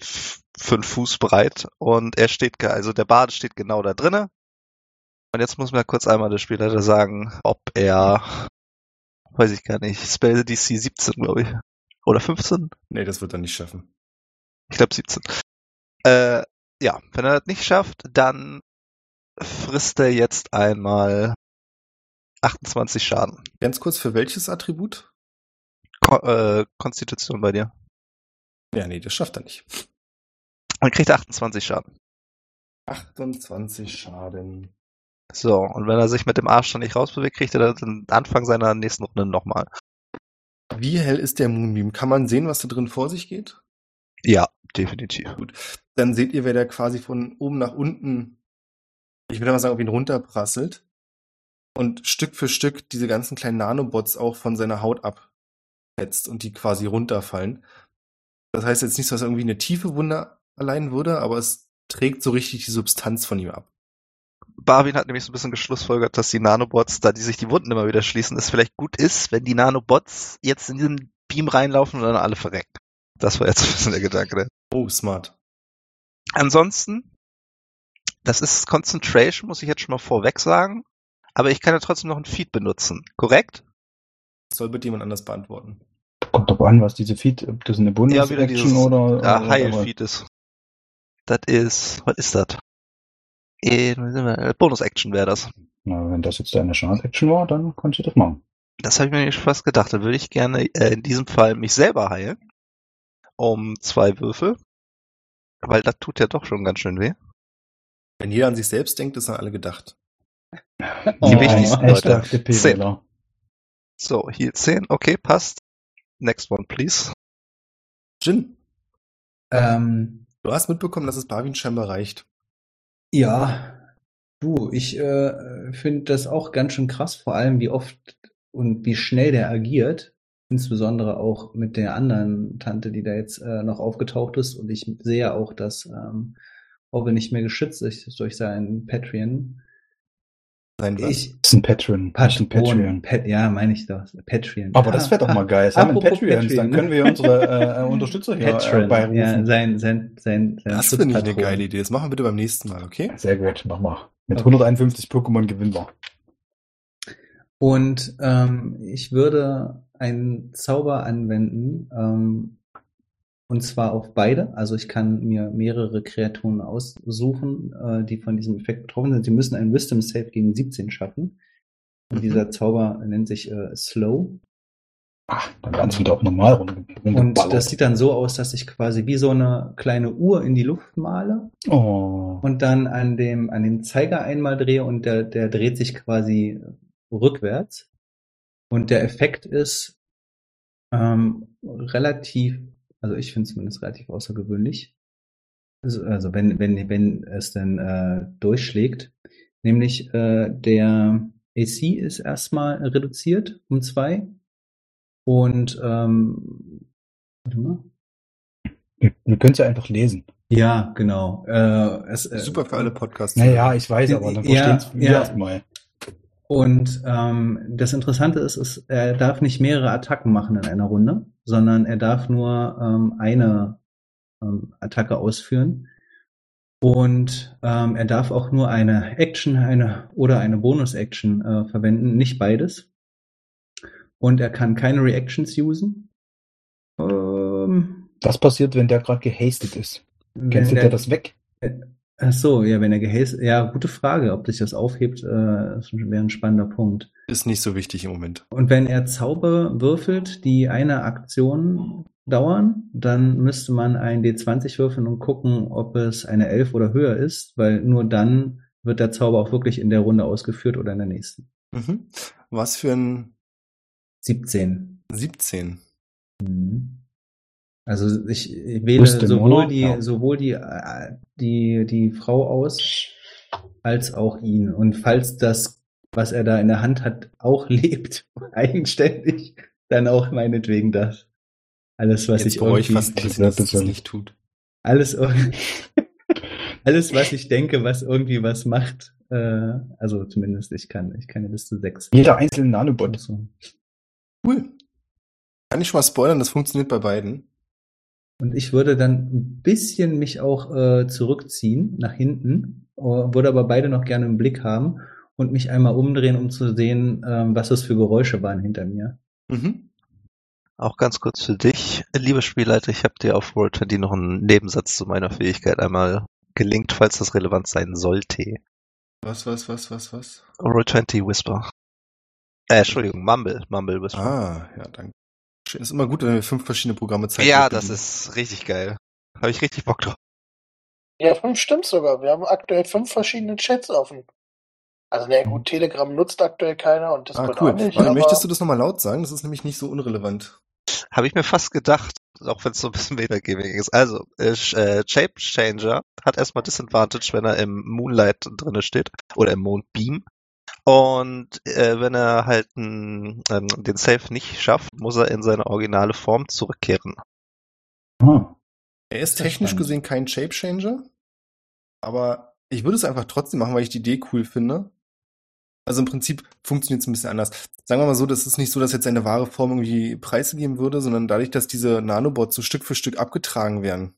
C: fünf Fuß breit, und er steht, also der Bade steht genau da drinne. Und jetzt muss mir kurz einmal der Spielleiter sagen, ob er, weiß ich gar nicht, Spell DC 17, glaube ich. Oder 15?
B: Nee, das wird er nicht schaffen.
C: Ich glaube 17. Äh, ja, wenn er das nicht schafft, dann frisst er jetzt einmal 28 Schaden.
B: Ganz kurz, für welches Attribut?
C: Ko äh, Konstitution bei dir.
B: Ja, nee, das schafft er nicht.
C: Dann kriegt er 28 Schaden.
B: 28 Schaden.
C: So, und wenn er sich mit dem Arsch dann nicht rausbewegt, kriegt er dann den Anfang seiner nächsten Runde nochmal.
B: Wie hell ist der Moonbeam? Kann man sehen, was da drin vor sich geht?
C: Ja, definitiv.
B: Dann seht ihr, wer da quasi von oben nach unten, ich würde mal sagen, auf ihn runterprasselt und Stück für Stück diese ganzen kleinen Nanobots auch von seiner Haut abfetzt und die quasi runterfallen. Das heißt jetzt nicht, dass er irgendwie eine tiefe Wunde allein würde, aber es trägt so richtig die Substanz von ihm ab.
C: Barwin hat nämlich so ein bisschen geschlussfolgert, dass die Nanobots, da die sich die Wunden immer wieder schließen, es vielleicht gut ist, wenn die Nanobots jetzt in diesen Beam reinlaufen und dann alle verrecken. Das war jetzt ein bisschen der Gedanke. Ne?
B: Oh, smart.
C: Ansonsten, das ist Concentration, muss ich jetzt schon mal vorweg sagen. Aber ich kann ja trotzdem noch ein Feed benutzen, korrekt?
B: Das soll bitte jemand anders beantworten.
E: Kommt doch an, was diese Feed, ob das eine
C: Ja, wieder
E: Bonus-Action
C: dieses
E: oder.
C: ja,
E: oder-
C: Heil-Feed ist. Das ist, was ist das? Bonus-Action wäre das.
E: Na, wenn das jetzt deine Chance-Action war, dann kannst du das machen.
C: Das habe ich mir nämlich fast gedacht. Dann würde ich gerne äh, in diesem Fall mich selber heilen. Um zwei Würfel. Weil das tut ja doch schon ganz schön weh.
B: Wenn jeder an sich selbst denkt, ist an alle gedacht.
C: Die wichtigsten
E: Ein echter
C: Leute. So, hier 10. Okay, passt. Next one, please.
B: Jin,
D: Ähm,
B: du hast mitbekommen, dass es Barwin scheinbar reicht.
D: ja, du, ich äh, finde das auch ganz schön krass, vor allem wie oft und wie schnell der agiert, insbesondere auch mit der anderen Tante, die da jetzt äh, noch aufgetaucht ist. Und ich sehe auch, dass ähm, Orwell nicht mehr geschützt ist durch seinen Patreon.
B: Sein was?
D: Ich,
E: Das ist ein Patreon. Das ist ein
D: Patreon. Pat, ja, meine ich doch. Patreon.
E: Aber
D: ja.
E: das wäre doch mal geil. Haben
D: Apropos
E: Patreons,
D: Patreon,
E: dann
D: ne?
E: können wir unsere äh, Unterstützer hier äh,
D: Patreon.
E: beirufen.
D: Ja, sein, sein, sein, sein
B: Das finde ich eine geile Idee. Das machen wir bitte beim nächsten Mal, okay?
E: Sehr gut, mach mal. Mit
D: Okay.
E: 151 Pokémon gewinnen wir.
D: Und ähm, ich würde einen Zauber anwenden, ähm, und zwar auf beide. Also ich kann mir mehrere Kreaturen aussuchen, äh, die von diesem Effekt betroffen sind. Sie müssen einen Wisdom Save gegen 17 schaffen. Und
B: Mhm.
D: dieser Zauber nennt sich äh, Slow.
E: Ach, dann werden sie wieder auch normal runter-
D: Und das sieht dann so aus, dass ich quasi wie so eine kleine Uhr in die Luft male
E: Oh.
D: und dann an dem, an dem Zeiger einmal drehe und der, der dreht sich quasi rückwärts. Und der Effekt ist ähm, relativ, also ich finde es zumindest relativ außergewöhnlich. Also, also wenn, wenn, wenn es denn äh, durchschlägt. Nämlich äh, der AC ist erstmal reduziert um zwei. Und ähm, warte mal.
E: Wir, wir können es ja einfach lesen.
D: Ja, genau. Äh, es, äh,
B: Super für alle Podcasts.
E: Naja, ich weiß, aber dann
D: Ja,
E: verstehen wir
D: ja.
E: erstmal.
D: Und ähm, das Interessante ist, ist, er darf nicht mehrere Attacken machen in einer Runde, sondern er darf nur ähm, eine ähm, Attacke ausführen. Und ähm, er darf auch nur eine Action eine oder eine Bonus-Action äh, verwenden, nicht beides. Und er kann keine Reactions usen. Ähm,
E: Was passiert, wenn der gerade gehastet ist? Cancelt
D: der-
E: der das weg?
D: Ach so, ja, wenn er gehastet, ja, gute Frage, ob sich das aufhebt, äh, wäre ein spannender Punkt.
B: Ist nicht so wichtig im Moment.
D: Und wenn er Zauber würfelt, die eine Aktion dauern, dann müsste man ein D20 würfeln und gucken, ob es eine 11 oder höher ist, weil nur dann wird der Zauber auch wirklich in der Runde ausgeführt oder in der nächsten.
B: Mhm. Was für ein
D: 17.
B: 17?
D: Mhm. Also ich, wähle sowohl die,
E: Ja.
D: sowohl die, die, die Frau aus, als auch ihn. Und falls das, was er da in der Hand hat, auch lebt, eigenständig, dann auch meinetwegen das. Alles, was
B: Jetzt
D: ich irgendwie,
B: fast bisschen, dass das nicht tut.
D: alles, alles, was ich denke, was irgendwie was macht, äh, also zumindest ich kann, ich kann ja bis zu sechs.
E: Jeder einzelne Nanobot.
B: Cool. Kann ich schon mal spoilern, das funktioniert bei beiden.
D: Und ich würde dann ein bisschen mich auch äh, zurückziehen nach hinten, äh, würde aber beide noch gerne im Blick haben und mich einmal umdrehen, um zu sehen, ähm, was das für Geräusche waren hinter mir.
B: Mhm.
C: Auch ganz kurz für dich, liebe Spielleiter, ich habe dir auf Roll20 noch einen Nebensatz zu meiner Fähigkeit einmal gelinkt, falls das relevant sein sollte.
B: Was, was, was, was, was?
C: Roll20 Whisper. Äh, Entschuldigung, Mumble, Mumble Whisper.
B: Ah, ja, danke. Ist immer gut, wenn wir fünf verschiedene Programme zeigen.
C: ja, das ist richtig geil. Habe ich richtig Bock drauf.
A: Ja, fünf stimmt sogar. Wir haben aktuell fünf verschiedene Chats offen. Also, na gut, Telegram nutzt aktuell keiner und
B: Ah,
A: Discord
B: cool.
A: auch nicht.
B: Warte,
A: aber
B: möchtest du das nochmal laut sagen? Das ist nämlich nicht so unrelevant.
C: Habe ich mir fast gedacht, auch wenn es so ein bisschen Metagaming ist. Also, äh, äh, Shape Changer hat erstmal Disadvantage, wenn er im Moonlight drinne steht oder im Mondbeam. Und äh, wenn er halt n, ähm, den Save nicht schafft, muss er in seine originale Form zurückkehren.
E: Ah.
B: Er ist technisch
D: spannend.
B: gesehen kein Shapechanger, aber ich würde es einfach trotzdem machen, weil ich die Idee cool finde. Also im Prinzip funktioniert es ein bisschen anders. Sagen wir mal so, das ist nicht so, dass jetzt seine wahre Form irgendwie preisgegeben würde, sondern dadurch, dass diese Nanobots so Stück für Stück abgetragen werden,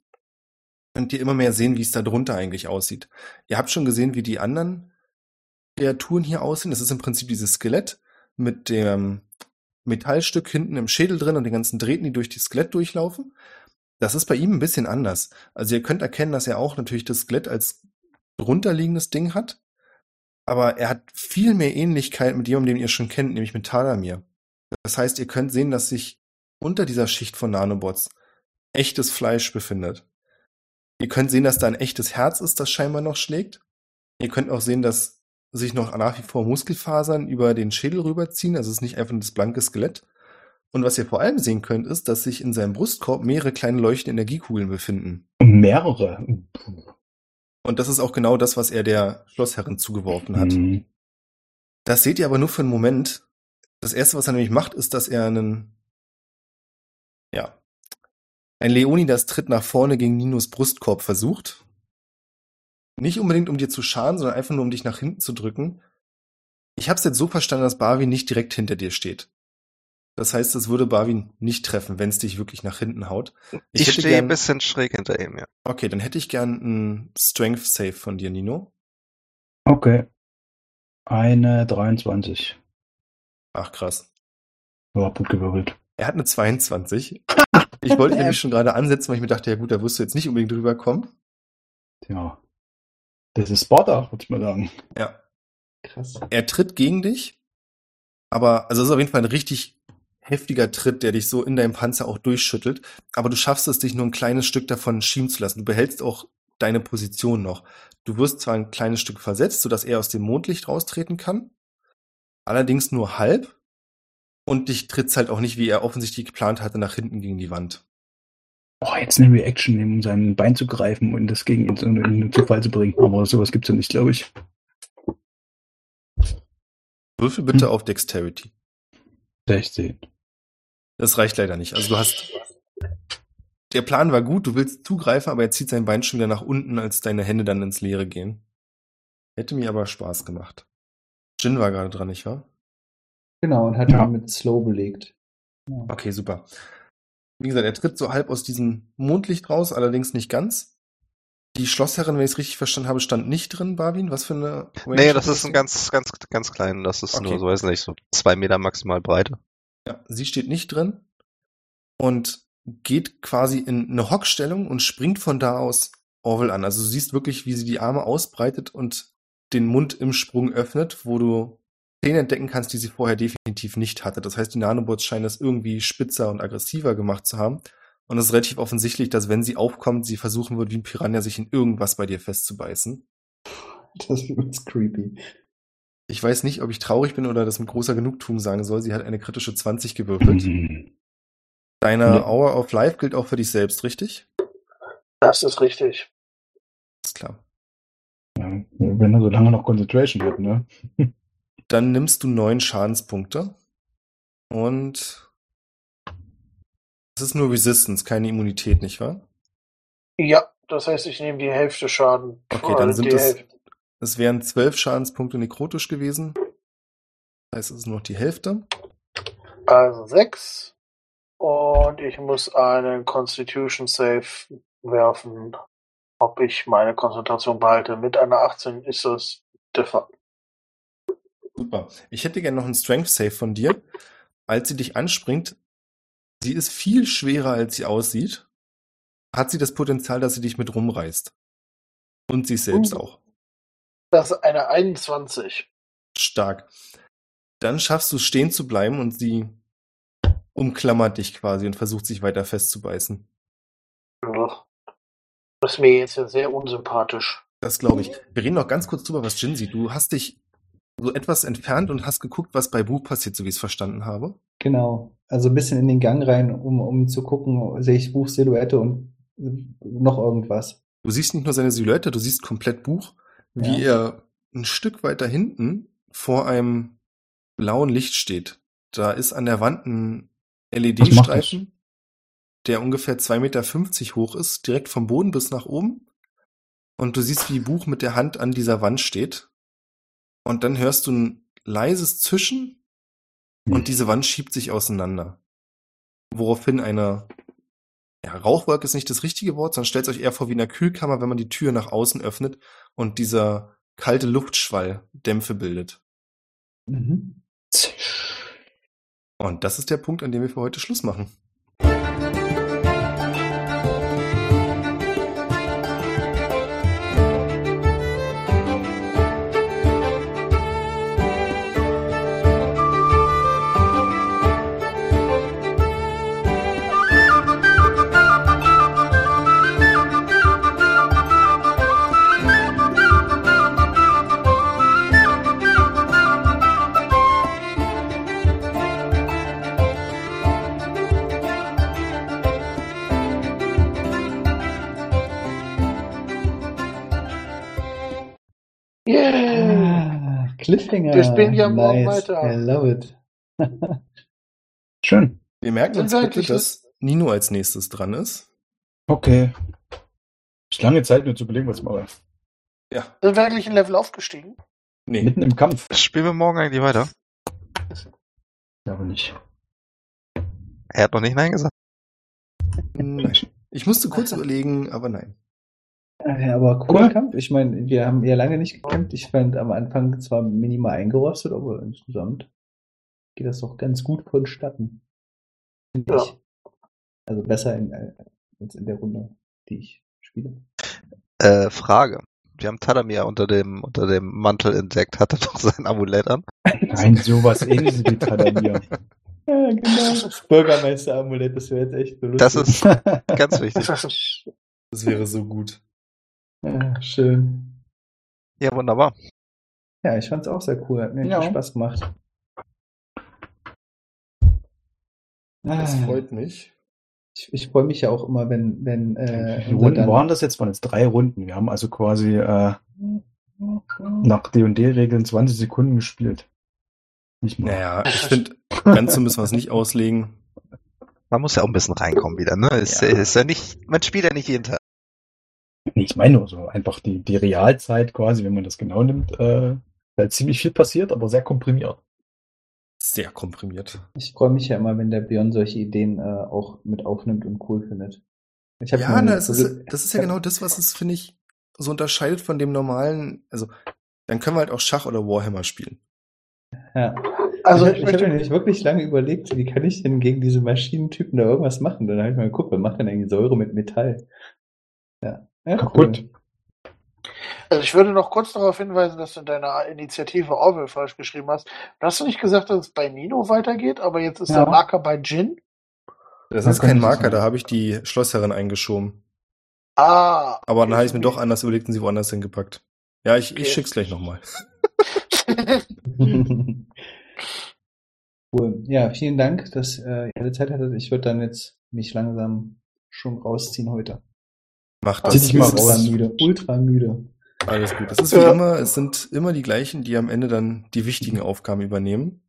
B: könnt ihr immer mehr sehen, wie es da drunter eigentlich aussieht. Ihr habt schon gesehen, wie die anderen Kreaturen hier aussehen. Das ist im Prinzip dieses Skelett mit dem Metallstück hinten im Schädel drin und den ganzen Drähten, die durch das Skelett durchlaufen. Das ist bei ihm ein bisschen anders. Also ihr könnt erkennen, dass er auch natürlich das Skelett als drunterliegendes Ding hat. Aber er hat viel mehr Ähnlichkeit mit jemandem, den ihr schon kennt, nämlich mit Talamir. Das heißt, ihr könnt sehen, dass sich unter dieser Schicht von Nanobots echtes Fleisch befindet. Ihr könnt sehen, dass da ein echtes Herz ist, das scheinbar noch schlägt. Ihr könnt auch sehen, dass sich noch nach wie vor Muskelfasern über den Schädel rüberziehen. Also es ist nicht einfach nur das blanke Skelett. Und was ihr vor allem sehen könnt, ist, dass sich in seinem Brustkorb mehrere kleine leuchtende Energiekugeln befinden.
E: Mehrere.
B: Und das ist auch genau das, was er der Schlossherrin zugeworfen hat.
E: Mhm.
B: Das seht ihr aber nur für einen Moment. Das erste, was er nämlich macht, ist, dass er einen, ja, ein Leonidas Tritt nach vorne gegen Ninos Brustkorb versucht. Nicht unbedingt, um dir zu schaden, sondern einfach nur, um dich nach hinten zu drücken. Ich habe es jetzt so verstanden, dass Barwin nicht direkt hinter dir steht. Das heißt, es würde Barwin nicht treffen, wenn es dich wirklich nach hinten haut.
C: Ich,
B: hätte
C: stehe ein bisschen schräg hinter ihm, ja.
B: Okay, dann hätte ich gern einen Strength Save von dir, Nino.
E: Okay. Eine 23.
B: Ach krass.
E: Ja, gut gewürfelt.
B: Er hat eine 22. Ich wollte nämlich schon gerade ansetzen, weil ich mir dachte, ja gut, da wirst du jetzt nicht unbedingt drüber kommen.
E: Tja. Das ist Sparta, würde ich mal sagen.
B: Ja.
D: Krass.
B: Er tritt gegen dich, aber, also es ist auf jeden Fall ein richtig heftiger Tritt, der dich so in deinem Panzer auch durchschüttelt. Aber du schaffst es, dich nur ein kleines Stück davon schieben zu lassen. Du behältst auch deine Position noch. Du wirst zwar ein kleines Stück versetzt, sodass er aus dem Mondlicht raustreten kann, allerdings nur halb. Und dich tritt's halt auch nicht, wie er offensichtlich geplant hatte, nach hinten gegen die Wand.
E: Oh, jetzt eine Reaction, um sein Bein zu greifen und das gegen ihn zu- in den Zufall zu bringen. Aber sowas gibt's ja nicht, glaube ich.
B: Würfel bitte
E: Hm.
B: auf Dexterity.
E: 16.
B: Das reicht leider nicht. Also du hast. Der Plan war gut, du willst zugreifen, aber er zieht sein Bein schon wieder nach unten, als deine Hände dann ins Leere gehen. Hätte mir aber Spaß gemacht. Jin war gerade dran, nicht wahr?
D: Genau, und hat
E: Ja.
D: ihn mit Slow belegt. Ja.
B: Okay, super. Wie gesagt, er tritt so halb aus diesem Mondlicht raus, allerdings nicht ganz. Die Schlossherrin, wenn ich es richtig verstanden habe, stand nicht drin, Barwin. Was für eine Range
C: Nee, das ist ein ganz, ganz, ganz klein. Das ist
B: Okay.
C: nur, so weiß nicht, so zwei Meter maximal Breite.
B: Ja, sie steht nicht drin und geht quasi in eine Hockstellung und springt von da aus Orwell an. Also du siehst wirklich, wie sie die Arme ausbreitet und den Mund im Sprung öffnet, wo du Szenen entdecken kannst, die sie vorher definitiv nicht hatte. Das heißt, die Nanobots scheinen es irgendwie spitzer und aggressiver gemacht zu haben. Und es ist relativ offensichtlich, dass wenn sie aufkommt, sie versuchen wird, wie ein Piranha sich in irgendwas bei dir festzubeißen.
D: Das übelst creepy.
B: Ich weiß nicht, ob ich traurig bin oder das mit großer Genugtuung sagen soll. Sie hat eine kritische 20 gewürfelt.
E: Mhm.
B: Deine
E: Ja.
B: Hour of Life gilt auch für dich selbst, richtig?
A: Das ist richtig.
B: Ist klar.
E: Ja, wenn er so lange noch Concentration hat, ne?
B: Dann nimmst du neun Schadenspunkte. Und es ist nur Resistance, keine Immunität, nicht wahr?
A: Ja, das heißt, ich nehme die Hälfte Schaden.
B: Okay, dann
A: Äh,
B: sind es,
A: Hälfte.
B: es wären zwölf Schadenspunkte nekrotisch gewesen. Das heißt, es ist nur noch die Hälfte.
A: Also sechs. Und ich muss einen Constitution Save werfen, ob ich meine Konzentration behalte. Mit einer 18 ist das Fall.
B: Super. Ich hätte gerne noch einen Strength Save von dir. Als sie dich anspringt, sie ist viel schwerer, als sie aussieht. Hat sie das Potenzial, dass sie dich mit rumreißt. Und sich selbst
A: Uh.
B: auch.
A: Das ist eine 21.
B: Stark. Dann schaffst du es stehen zu bleiben und sie umklammert dich quasi und versucht sich weiter festzubeißen.
A: Ugh. Das ist mir jetzt ja sehr unsympathisch.
B: Das glaube ich. Wir reden noch ganz kurz drüber, was Jin sieht. Du hast dich so etwas entfernt und hast geguckt, was bei Buch passiert, so wie ich es verstanden habe.
D: Genau. Also ein bisschen in den Gang rein, um, um zu gucken, sehe ich Buch, Silhouette und noch irgendwas.
B: Du siehst nicht nur seine Silhouette, du siehst komplett Buch, wie er ein Stück weiter hinten vor einem blauen Licht steht. Da ist an der Wand ein LED-Streifen, der ungefähr 2,50 Meter hoch ist, direkt vom Boden bis nach oben. Und du siehst, wie Buch mit der Hand an dieser Wand steht. Und dann hörst du ein leises Zischen und diese Wand schiebt sich auseinander. Woraufhin eine, ja, Rauchwolke ist nicht das richtige Wort, sondern stellt euch eher vor wie in einer Kühlkammer, wenn man die Tür nach außen öffnet und dieser kalte Luftschwall Dämpfe bildet.
D: Mhm.
B: Und das ist der Punkt, an dem wir für heute Schluss machen.
D: Cliffhanger.
A: Wir spielen ja morgen
D: nice.
A: weiter.
D: I love it.
E: Schön.
B: Wir merken uns bitte, dass Nino als nächstes dran ist.
E: Okay. Ich lange Zeit nur zu überlegen, was ich mache.
B: Ja.
A: Sind wir eigentlich ein Level aufgestiegen?
B: Nee.
E: Mitten im Kampf.
C: Spielen wir morgen eigentlich weiter?
E: Ja, aber nicht.
C: Er hat noch nicht Nein gesagt.
B: Nein. Ich musste kurz überlegen, aber nein.
D: Ja, aber cooler
E: Cool.
D: Kampf. Ich meine, wir haben ja lange nicht gekämpft. Ich fand am Anfang zwar minimal eingerostet, aber insgesamt geht das doch ganz gut vonstatten. Finde
A: Ja.
D: ich. Also besser in, äh, als in der Runde, die ich spiele.
C: Äh, Frage. Wir haben Tadamir unter dem, unter dem Mantel entdeckt. Hat er doch sein Amulett an?
E: Nein, sowas ähnliches wie Tadamir.
D: Ja, genau. Bürgermeister-Amulett, das wäre jetzt echt so lustig.
C: Das ist ganz wichtig.
B: Das wäre so gut.
D: Ja, schön.
C: Ja, wunderbar.
D: Ja, ich fand's auch sehr cool. Hat mir
E: Ja.
D: viel Spaß gemacht.
B: Das
D: Ah,
B: freut mich.
D: Ich, ich freue mich ja auch immer, wenn, wenn äh, unser
E: Runden
D: dann-
E: waren das jetzt? Waren jetzt drei Runden. Wir haben also quasi äh, nach D&D-Regeln 20 Sekunden gespielt. Nicht mal.
B: Naja, ich finde, ganz so müssen wir es nicht auslegen.
C: Man muss ja auch ein bisschen reinkommen wieder, ne? Ist,
B: Ja.
C: ist ja nicht, man spielt ja nicht jeden Tag.
E: Nee, ich meine nur so einfach die, die Realzeit quasi, wenn man das genau nimmt, äh, da ist ziemlich viel passiert, aber sehr komprimiert.
B: Sehr komprimiert.
D: Ich freue mich ja immer, wenn der Björn solche Ideen äh, auch mit aufnimmt und cool findet. Ich hab
B: Ja, na, das ist, das ist ja genau das, was es, finde ich, so unterscheidet von dem normalen, also, dann können wir halt auch Schach oder Warhammer spielen.
D: Ja.
A: Also
D: ich,
A: ich
D: ich habe mir nämlich wirklich lange überlegt, wie kann ich denn gegen diese Maschinentypen da irgendwas machen? Dann habe ich mal geguckt, was macht denn eigentlich Säure mit Metall? Ja. Ja. Cool.
A: Also ich würde noch kurz darauf hinweisen, dass du in deiner Initiative Orwell falsch geschrieben hast. Hast du nicht gesagt, dass es bei Nino weitergeht, aber jetzt ist
D: Ja.
A: der Marker bei Jin?
B: Das
E: Das
B: ist kein Marker, da habe ich die Schlossherrin eingeschoben.
A: Ah.
B: Aber dann
A: okay,
B: habe ich mir
A: so
B: doch anders überlegt und sie woanders hingepackt. Ja, ich,
A: Okay.
B: ich schick's gleich nochmal.
D: cool. Ja, vielen Dank, dass äh, ihr alle Zeit hattet. Ich würde dann jetzt mich langsam schon rausziehen heute.
B: Mach
E: Zieh
B: das.
E: dich mal
D: ultra
E: raus.
D: müde. Ultra müde.
B: Alles gut. Das ist wie
A: Ja.
B: immer, es sind immer die gleichen, die am Ende dann die wichtigen Aufgaben übernehmen.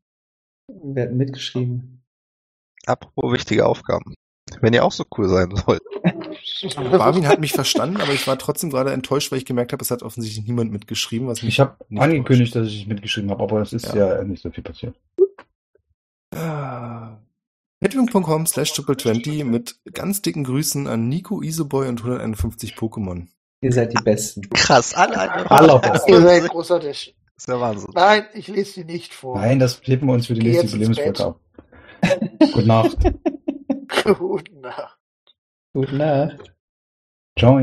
D: Wir hatten mitgeschrieben.
C: Apropos wichtige Aufgaben. Wenn ihr auch so cool sein wollt.
B: Barwin hat mich verstanden, aber ich war trotzdem gerade enttäuscht, weil ich gemerkt habe, es hat offensichtlich niemand mitgeschrieben, was mich
E: Ich habe
B: nicht
E: angekündigt, dass ich mitgeschrieben habe, aber es ist
B: Ja.
E: ja. nicht so viel passiert.
B: Ah. Patreon.com slash triple20 mit ganz dicken Grüßen an Nico, Iseboy und 151 Pokémon.
D: Ihr seid die Besten.
C: Krass, alle
E: Allerbest.
A: Ihr seid großartig.
C: Das ist der Wahnsinn.
A: Nein, ich lese sie nicht vor.
E: Nein, das klippen wir uns für die
A: Geh
E: nächste
A: Bett.
E: ab. Gute Nacht.
A: Gute Nacht.
D: Gute Nacht.
E: Ciao.